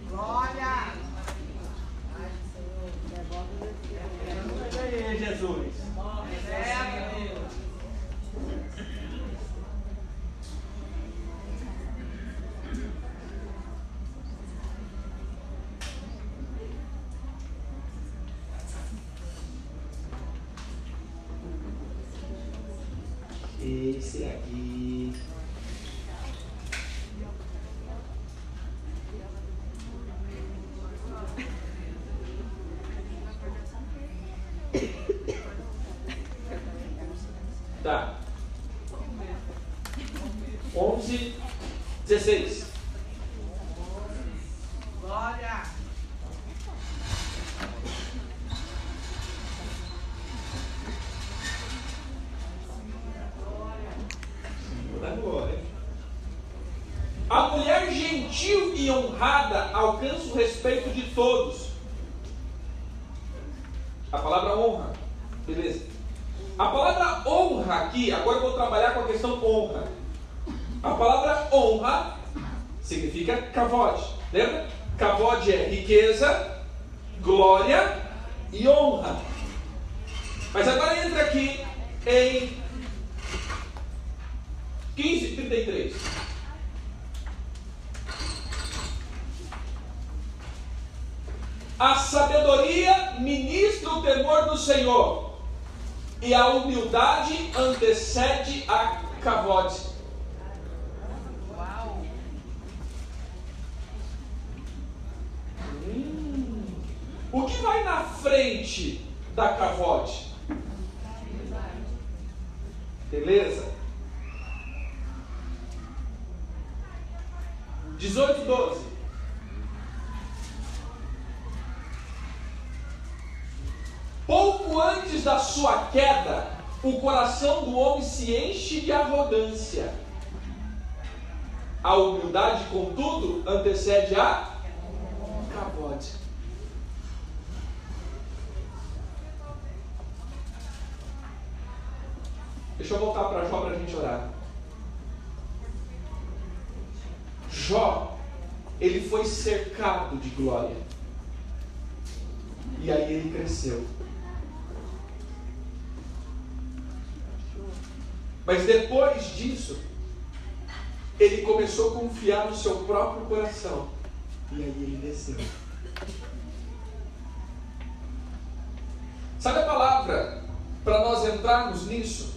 Glória! Ei, Jesus. É, Deus. Esse aqui. Tá. 11, 16. Glória! Vou dar glória. A mulher gentil e honrada alcança o respeito de todos. A palavra honra. Beleza. A palavra honra aqui, agora eu vou trabalhar com a questão honra. A palavra honra significa kavod. Lembra? Kavod é riqueza, glória e honra. Mas agora entra aqui em 15, A sabedoria ministra o temor do Senhor, e a humildade antecede a cavote. Uau! O que vai na frente da cavote? Beleza? 18, 12. Pouco antes da sua queda, o coração do homem se enche de arrogância. A humildade, contudo, antecede a cavote. Deixa eu voltar para Jó para a gente orar. Jó, ele foi cercado de glória. E aí ele cresceu. Mas depois disso, ele começou a confiar no seu próprio coração. E aí ele desceu. Sabe a palavra para nós entrarmos nisso?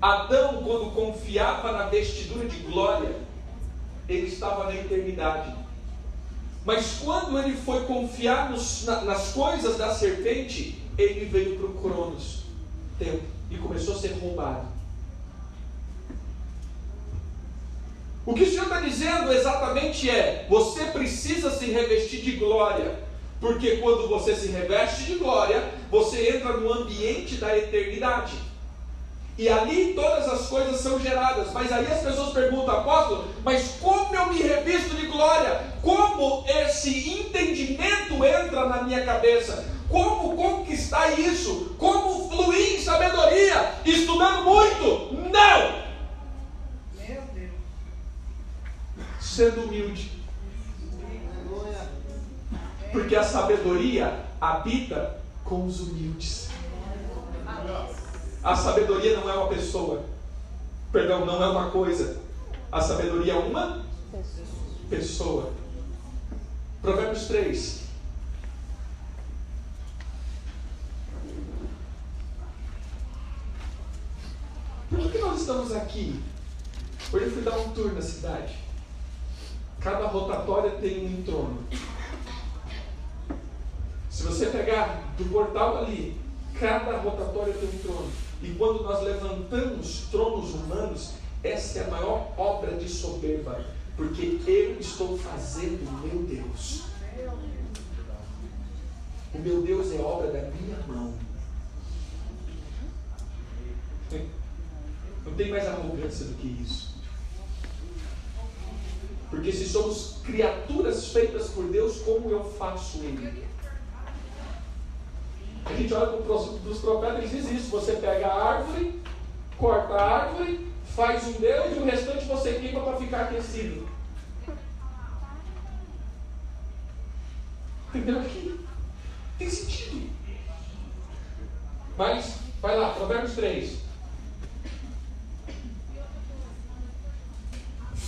Adão, quando confiava na vestidura de glória, ele estava na eternidade. Mas quando ele foi confiar nos, na, nas coisas da serpente, ele veio para o Cronos, tempo, e começou a ser roubado. O que o Senhor está dizendo exatamente é: você precisa se revestir de glória, porque quando você se reveste de glória, você entra no ambiente da eternidade. E ali todas as coisas são geradas. Mas aí as pessoas perguntam, apóstolo, mas como eu me revisto de glória? Como esse entendimento entra na minha cabeça? Como conquistar isso? Como fluir em sabedoria? Estudando muito? Não! Meu Deus. Sendo humilde. Porque a sabedoria habita com os humildes. A sabedoria não é uma pessoa. Perdão, não é uma coisa. A sabedoria é uma pessoa. Provérbios 3. Por que nós estamos aqui? Hoje eu fui dar um tour na cidade. Cada rotatória tem um trono. Se você pegar do portal ali, cada rotatória tem um trono. E quando nós levantamos tronos humanos, essa é a maior obra de soberba, porque eu estou fazendo o meu Deus. O meu Deus é obra da minha mão. Não tem mais arrogância do que isso. Porque se somos criaturas feitas por Deus, como eu faço Ele? A gente olha para os profetas, eles dizem isso: você pega a árvore, corta a árvore, faz um Deus e o restante você queima para ficar aquecido. Entendeu aqui? Tem sentido. Mas, vai lá, Provérbios 3.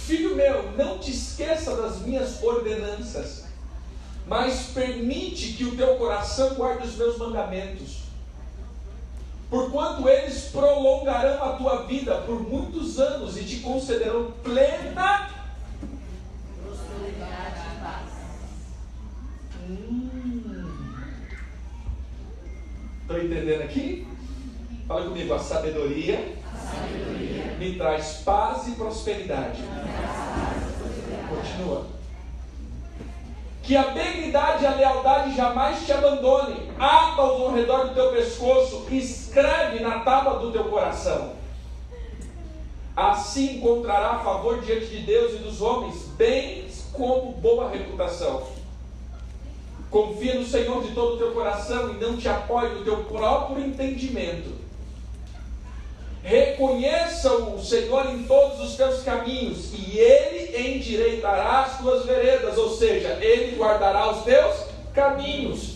Filho meu, não te esqueça das minhas ordenanças, mas permite que o teu coração guarde os meus mandamentos. Porquanto eles prolongarão a tua vida por muitos anos e te concederão plena Prosperidade e paz. Estão entendendo aqui? Fala comigo, a sabedoria, me traz paz e prosperidade. Continua. Que a benignidade e a lealdade jamais te abandone. Ata-os ao redor do teu pescoço, escreve na tábua do teu coração. Assim encontrará favor diante de Deus e dos homens, bens como boa reputação. Confia no Senhor de todo o teu coração e não te apoie no teu próprio entendimento. Reconheça o Senhor em todos os teus caminhos e Ele endireitará as tuas veredas, ou seja, Ele guardará os teus caminhos.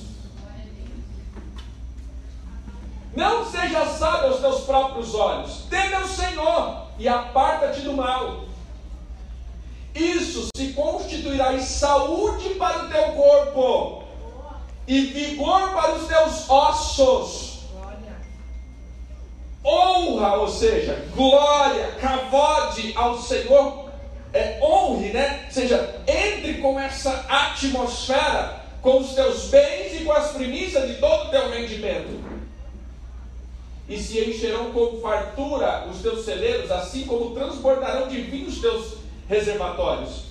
Não seja sábio aos teus próprios olhos, teme ao Senhor e aparta-te do mal. Isso se constituirá em saúde para o teu corpo e vigor para os teus ossos honra, ou seja, glória, cavode ao Senhor, é, honre, né? Ou seja, entre com essa atmosfera, com os teus bens e com as primícias de todo o teu rendimento. E se encherão com fartura os teus celeiros, assim como transbordarão de vinho os teus reservatórios.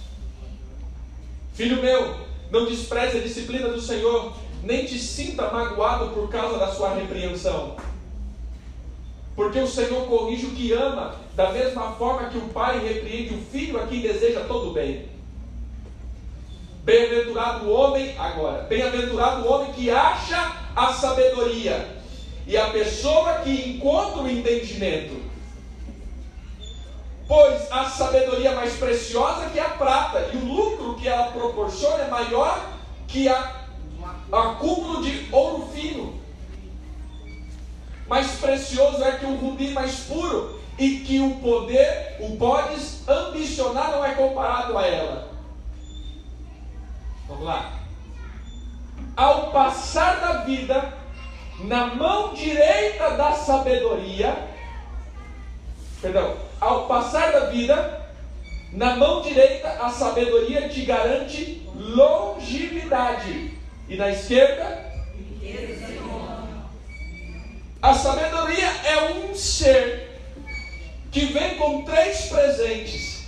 Filho meu, não despreze a disciplina do Senhor, nem te sinta magoado por causa da sua repreensão porque o Senhor corrige o que ama, da mesma forma que o pai repreende o filho a quem deseja todo bem. Bem-aventurado o homem, agora, bem-aventurado o homem que acha a sabedoria e a pessoa que encontra o entendimento. Pois a sabedoria mais preciosa que a prata, e o lucro que ela proporciona é maior que a acúmulo de ouro fino mais precioso é que o rubi mais puro e que o poder, o podes ambicionar não é comparado a ela. Vamos lá. ao passar da vida, na mão direita da sabedoria, perdão, ao passar da vida, na mão direita a sabedoria te garante longevidade e na esquerda a sabedoria é um ser que vem com três presentes.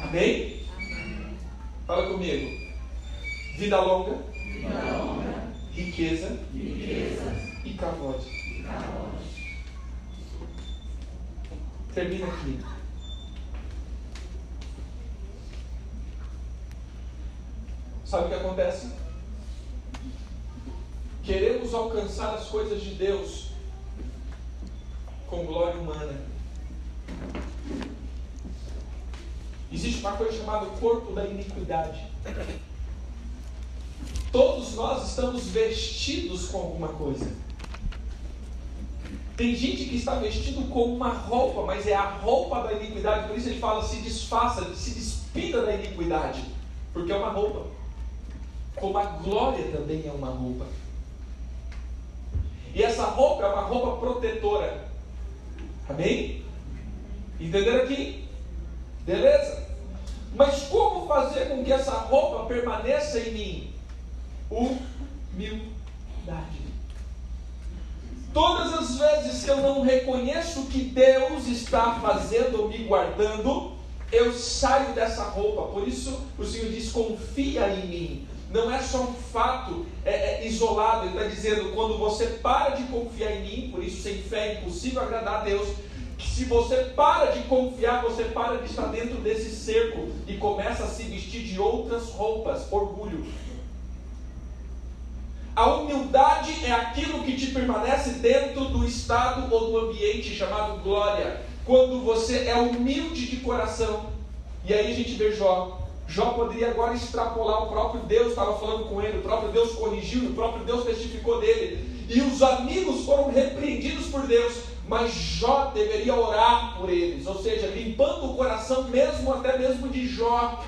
Amém? Fala comigo. Vida longa, Vida longa. Riqueza, riqueza. e cavote. Termina aqui. Sabe o que acontece? Queremos alcançar as coisas de Deus com glória humana. Existe uma coisa chamada corpo da iniquidade. Todos nós estamos vestidos com alguma coisa. Tem gente que está vestido com uma roupa, mas é a roupa da iniquidade. Por isso ele fala: se desfaça, se despida da iniquidade, porque é uma roupa. Como a glória também é uma roupa. E essa roupa é uma roupa protetora. Amém? Entenderam aqui? Beleza? Mas como fazer com que essa roupa permaneça em mim? Humildade. Todas as vezes que eu não reconheço que Deus está fazendo ou me guardando, eu saio dessa roupa. Por isso o Senhor diz: confia em mim. Não é só um fato é, é, isolado, Ele está dizendo: quando você para de confiar em mim, por isso sem fé é impossível agradar a Deus. Que se você para de confiar, você para de estar dentro desse cerco e começa a se vestir de outras roupas, orgulho. A humildade é aquilo que te permanece dentro do estado ou do ambiente chamado glória. Quando você é humilde de coração. E aí a gente vê Jó. Jó poderia agora extrapolar o próprio Deus, estava falando com ele, o próprio Deus corrigiu, o próprio Deus testificou dele. E os amigos foram repreendidos por Deus, mas Jó deveria orar por eles, ou seja, limpando o coração mesmo até mesmo de Jó.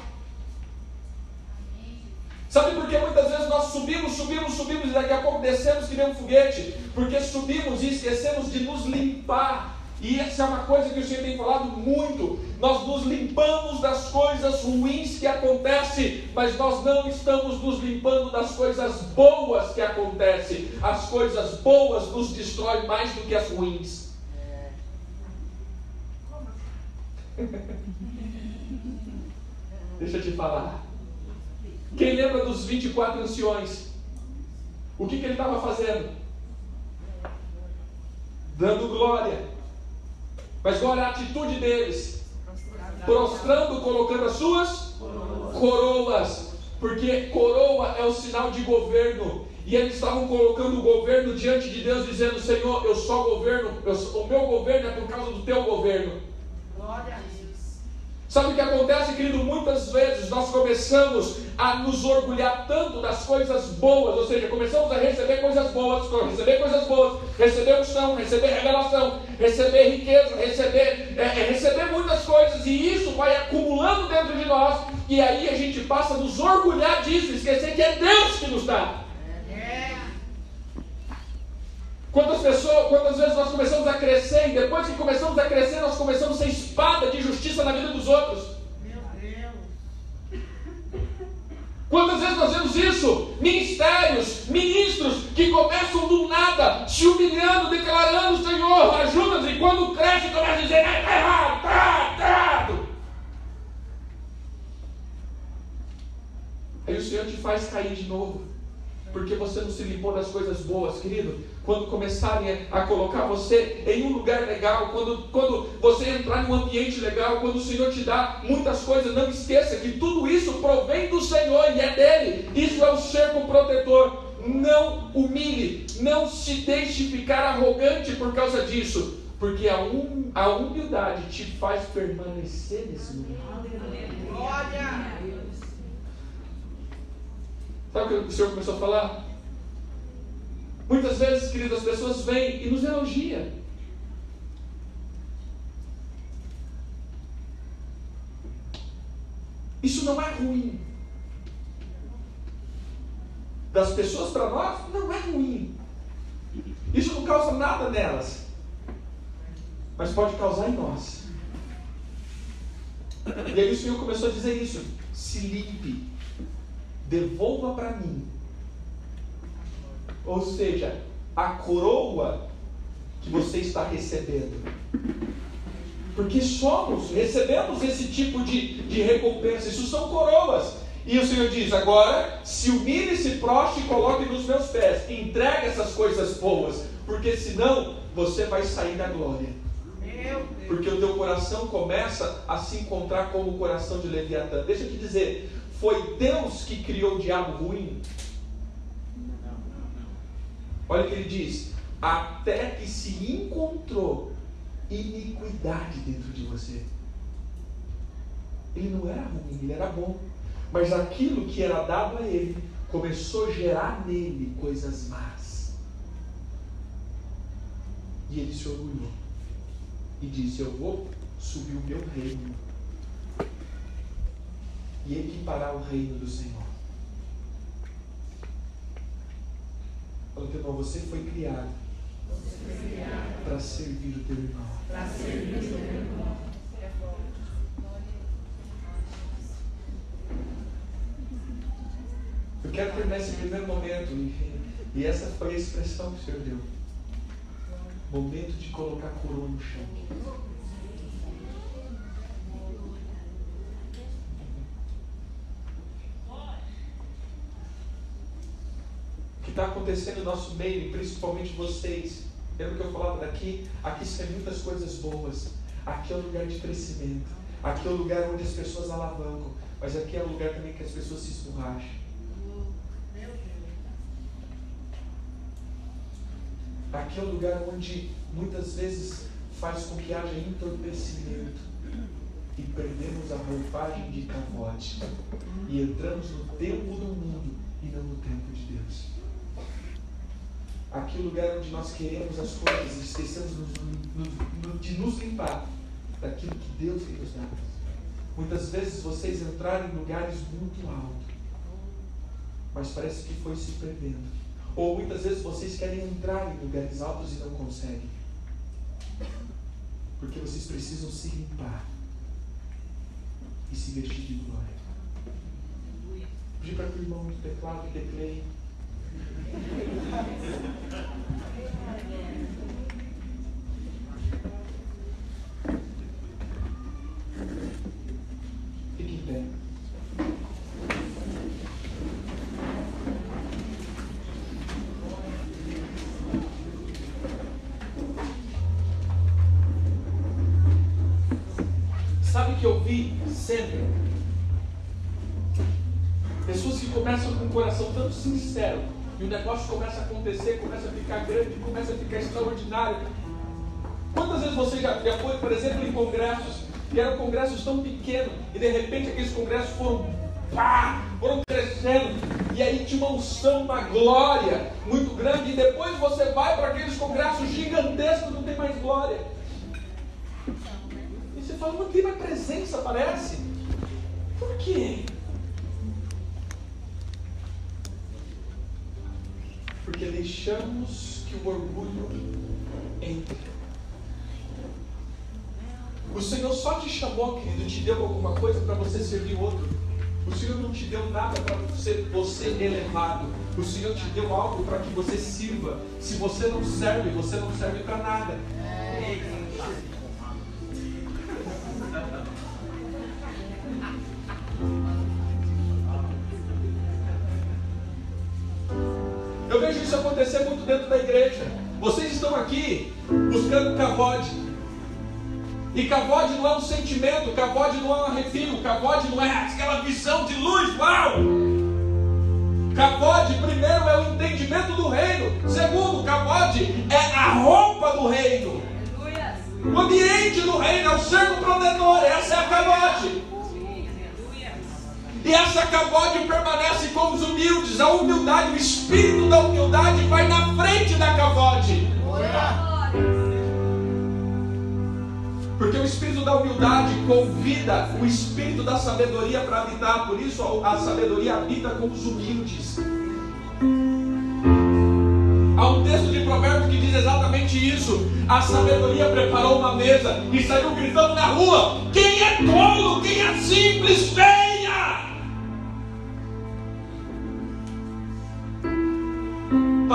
Sabe por que muitas vezes nós subimos, subimos, subimos e daqui a pouco descemos que nem um foguete? Porque subimos e esquecemos de nos limpar. E essa é uma coisa que o Senhor tem falado muito. Nós nos limpamos das coisas ruins que acontecem, mas nós não estamos nos limpando das coisas boas que acontecem. As coisas boas nos destroem mais do que as ruins. Deixa eu te falar. Quem lembra dos 24 anciões? O que, que ele estava fazendo? Dando glória. Mas era a atitude deles? Prostrando, colocando as suas coroas. Porque coroa é o sinal de governo. E eles estavam colocando o governo diante de Deus, dizendo: Senhor, eu só governo, eu, o meu governo é por causa do teu governo. Glória a Deus. Sabe o que acontece, querido? Muitas vezes nós começamos a nos orgulhar tanto das coisas boas, ou seja, começamos a receber coisas boas, receber coisas boas, receber unção, receber revelação, receber riqueza, receber, é, é, receber muitas coisas, e isso vai acumulando dentro de nós, e aí a gente passa a nos orgulhar disso, esquecer que é Deus que nos dá. Quantas pessoas, quantas vezes nós começamos a crescer e depois que começamos a crescer, nós começamos a ser espada de justiça na vida dos outros? Meu Deus! Quantas vezes nós vemos isso? Ministérios, ministros que começam do nada, se humilhando, declarando: Senhor, ajuda-nos, e quando cresce, começa a dizer: está errado, está errado. Aí o Senhor te faz cair de novo porque você não se limpou das coisas boas, querido. Quando começarem a colocar você em um lugar legal, quando, quando você entrar em um ambiente legal, quando o Senhor te dá muitas coisas, não esqueça que tudo isso provém do Senhor e é dele. Isso é o cerco protetor. Não humilhe, não se deixe ficar arrogante por causa disso, porque a, hum, a humildade te faz permanecer nesse lugar. Glória! Sabe o que o Senhor começou a falar? Muitas vezes, queridas, as pessoas vêm e nos elogiam. Isso não é ruim. das pessoas para nós não é ruim. Isso não causa nada nelas, mas pode causar em nós. E aí o Senhor começou a dizer isso: se limpe, devolva para mim. Ou seja, a coroa que você está recebendo. Porque somos, recebemos esse tipo de, de recompensa, isso são coroas. E o Senhor diz: agora, se humilhe, se proste e coloque nos meus pés, entregue essas coisas boas, porque senão você vai sair da glória. Porque o teu coração começa a se encontrar com o coração de Leviatã. Deixa eu te dizer, foi Deus que criou o diabo ruim? Olha o que ele diz: até que se encontrou iniquidade dentro de você. Ele não era ruim, ele era bom. Mas aquilo que era dado a ele começou a gerar nele coisas más. E ele se orgulhou e disse: Eu vou subir o meu reino e equiparar o reino do Senhor. Falou que você foi criado, criado. para servir o teu irmão. Para servir o teu irmão. Eu quero terminar esse primeiro momento, e essa foi a expressão que o Senhor deu. Momento de colocar a coroa no chão. Que está acontecendo no nosso meio, principalmente vocês, lembra que eu falava daqui? Aqui são muitas coisas boas. Aqui é um lugar de crescimento. Aqui é o lugar onde as pessoas alavancam. Mas aqui é o lugar também que as pessoas se esborracham. Aqui é um lugar onde muitas vezes faz com que haja entorpecimento e perdemos a roupagem de cavote e entramos no tempo do mundo e não no tempo de Deus. Aqui é lugar onde nós queremos as coisas e esquecemos de nos limpar daquilo que Deus quer nos dar. Muitas vezes vocês entraram em lugares muito altos, mas parece que foi se perdendo ou muitas vezes vocês querem entrar em lugares altos e não conseguem. Porque vocês precisam se limpar e se vestir de glória. Pedir para que o irmão do teclado tecleie. Pé. que eu vi sempre? Pessoas que começam com um coração tão sincero e o negócio começa a acontecer, começa a ficar grande, começa a ficar extraordinário. Quantas vezes você já, já foi, por exemplo, em congressos, que eram congressos tão pequenos, e de repente aqueles congressos foram, pá, foram crescendo, e aí tinha uma unção, uma glória muito grande, e depois você vai para aqueles congressos gigantescos, não tem mais glória fala, não tem mais presença, parece. Por quê? Porque deixamos que o orgulho entre. O Senhor só te chamou, querido, te deu alguma coisa para você servir outro. O Senhor não te deu nada para ser você elevado. O Senhor te deu algo para que você sirva. Se você não serve, você não serve para nada. Eu isso acontecer muito dentro da igreja. Vocês estão aqui buscando cavode. E cavode não é um sentimento, cavode não é um arrepio, cavode não é aquela visão de luz, uau! Cavode, primeiro, é o entendimento do reino. Segundo, cavode é a roupa do reino. O ambiente do reino é o cerco protetor. Essa é a cavode. E essa cavode permanece com os humildes. A humildade, o espírito da humildade vai na frente da cavode. Porque o espírito da humildade convida o espírito da sabedoria para habitar. Por isso a sabedoria habita com os humildes. Há um texto de Provérbios que diz exatamente isso. A sabedoria preparou uma mesa e saiu gritando na rua: Quem é tolo, quem é simples, venha!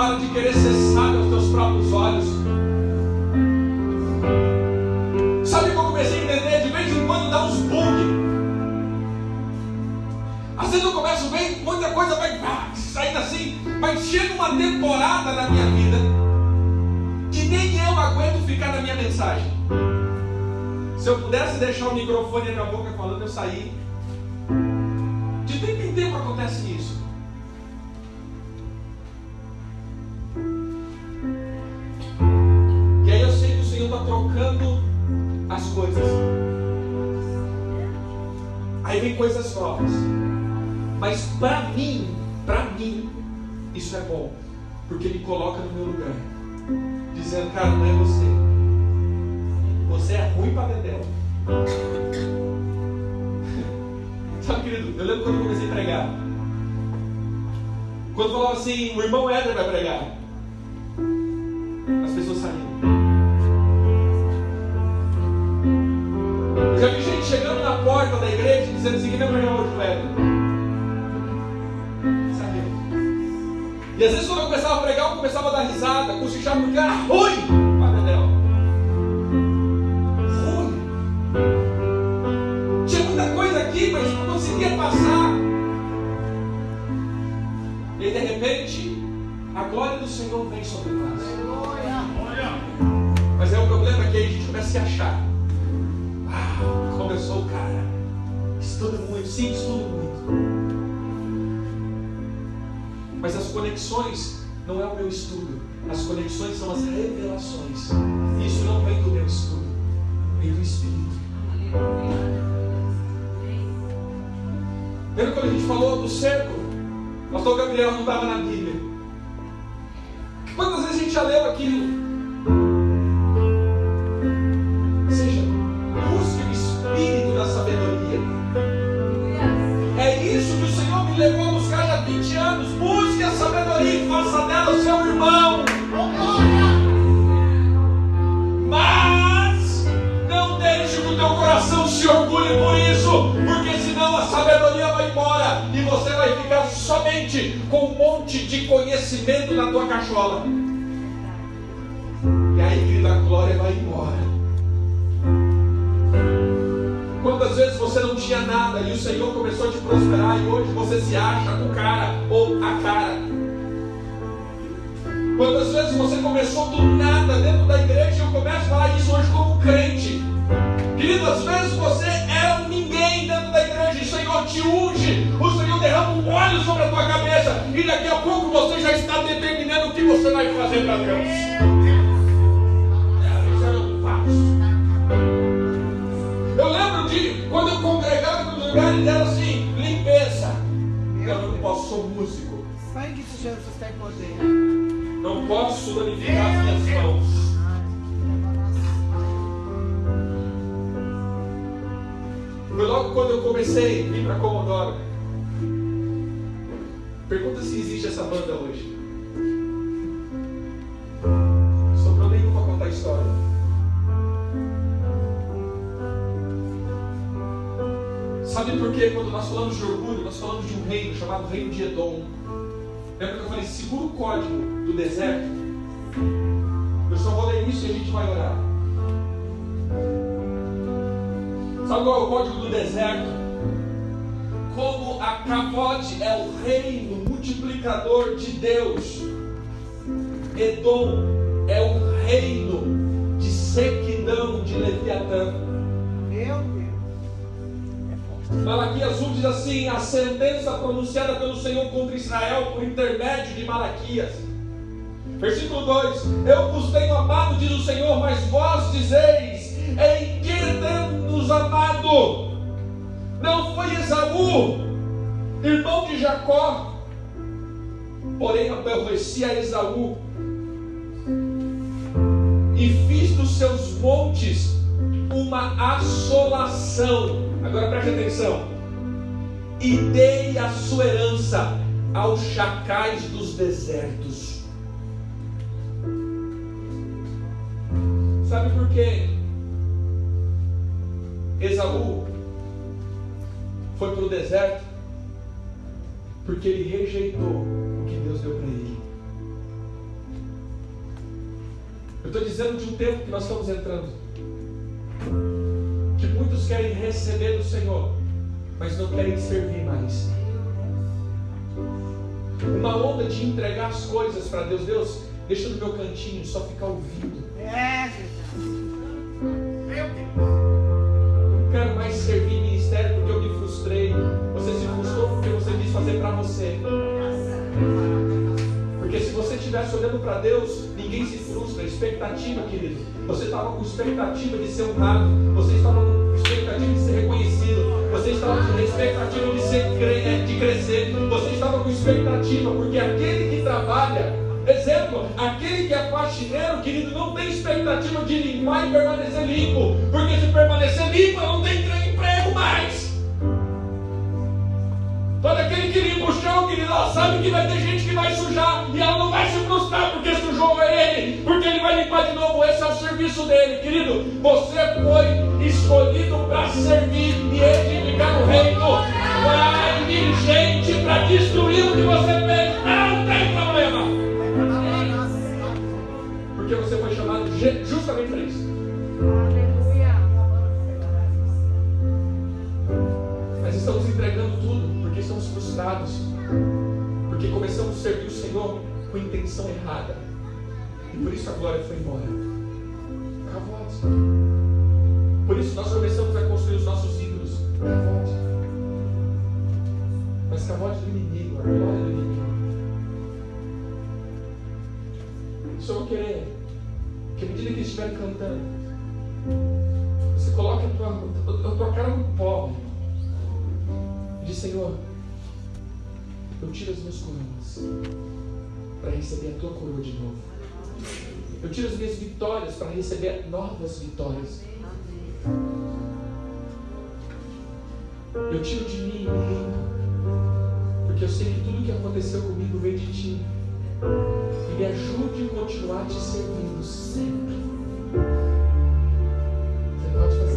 Para de querer ser sábio aos teus próprios olhos. Sabe o que eu comecei a entender? De vez em quando dá uns bug. Às vezes eu começo bem, muita coisa vai ah, saindo assim, mas chega uma temporada na minha vida que nem eu aguento ficar na minha mensagem. Se eu pudesse deixar o microfone na minha boca falando, eu saí. De tempo em tempo acontece isso. Aí vem coisas novas. Mas para mim, para mim, isso é bom. Porque me coloca no meu lugar. Dizendo, cara, não é você. Você é ruim para Dedéu. Sabe, querido, eu lembro quando eu comecei a pregar. Quando falava assim, o irmão Éder vai pregar. As pessoas saíam. Que vai pregar hoje o Éder. Saiu. E às vezes quando eu começava a pregar, eu começava a dar risada, cochichar porque era ruim. Padre Adel. Ruim. Tinha muita coisa aqui, mas não conseguia passar. E aí, de repente, a glória do Senhor vem sobre nós. Mas é o problema que aí a gente começa a se achar. Ah, como eu sou o cara. Estudo muito, sim, estudo muito. Mas as conexões não é o meu estudo. As conexões são as revelações. Isso não vem do meu estudo, vem do Espírito. Lembra quando a gente falou do cerco? O pastor Gabriel não estava na Bíblia. Quantas vezes a gente já leu aquilo? Monte de conhecimento na tua cachola. E aí, querida, a glória vai embora. Quantas vezes você não tinha nada e o Senhor começou a te prosperar e hoje você se acha o cara ou a cara? Quantas vezes você começou do nada dentro da igreja e eu começo a falar isso hoje como crente? Querido, vezes você é um ninguém dentro da igreja e o Senhor te unge, o Senhor derrama um óleo sobre a tua cabeça e daqui a pouco você já está determinando o que você vai fazer para Deus. Isso eu lembro de quando eu congregava nos lugares era assim, limpeza. Eu não posso, sou músico. Sangue de Jesus tem poder. Não posso danificar as minhas mãos. Foi logo quando eu comecei a vir para Comodoro. Pergunta se existe essa banda hoje. Sobrou nenhum para contar a história. Sabe por quê? Quando nós falamos de orgulho, nós falamos de um reino chamado Reino de Edom. Lembra que eu falei, segura o código do deserto? Eu só vou ler isso e a gente vai orar. Sabe qual é o código do deserto? Como a Cavote é o reino multiplicador de Deus, Edom é o reino de sequidão de Leviatã. Meu Deus. Malaquias 1 diz assim: a sentença pronunciada pelo Senhor contra Israel por intermédio de Malaquias. Versículo 2: Eu vos tenho amado, diz o Senhor, mas vós dizeis: em que temos amado? Não foi Esaú, irmão de Jacó, porém aborreci a Esaú e fiz dos seus montes uma assolação. Agora preste atenção. E dei a sua herança aos chacais dos desertos. Sabe por quê? Esaú foi para o deserto porque ele rejeitou o que Deus deu para ele. Eu estou dizendo de um tempo que nós estamos entrando, que muitos querem receber do Senhor, mas não querem servir mais. Uma onda de entregar as coisas para Deus, Deus, deixa no meu cantinho, só ficar ouvindo. É, olhando para Deus, ninguém se frustra. Expectativa, querido. Você estava com expectativa de ser honrado. Você estava com expectativa de ser reconhecido. Você estava com expectativa de, ser, cre- de crescer. Você estava com expectativa, porque aquele que trabalha, exemplo, aquele que é faxineiro, querido, não tem expectativa de limpar e permanecer limpo. Porque se permanecer limpo, não tem emprego mais. Chão, ela sabe que vai ter gente que vai sujar e ela não vai se frustrar porque sujou ele, porque ele vai limpar de novo. Esse é o serviço dele, querido. Você foi escolhido para servir e edificar o reino. Vai vir gente para destruir o que você fez. Não tem problema, porque você foi chamado ju- justamente para isso. Estamos entregando tudo porque estamos frustrados. Porque começamos a servir o Senhor com intenção errada. E por isso a glória foi embora. Cavote. Por isso nós começamos a construir os nossos ídolos. Cavote. Mas cavote do inimigo, a glória do inimigo. Eu querer que à medida que estiver cantando, você coloque a tua, a tua cara no pó. E diz, Senhor, eu tiro as minhas coroas para receber a tua coroa de novo. Eu tiro as minhas vitórias para receber novas vitórias. Eu tiro de mim limpo. Porque eu sei que tudo que aconteceu comigo veio de ti. E me ajude a continuar te servindo sempre. Você pode fazer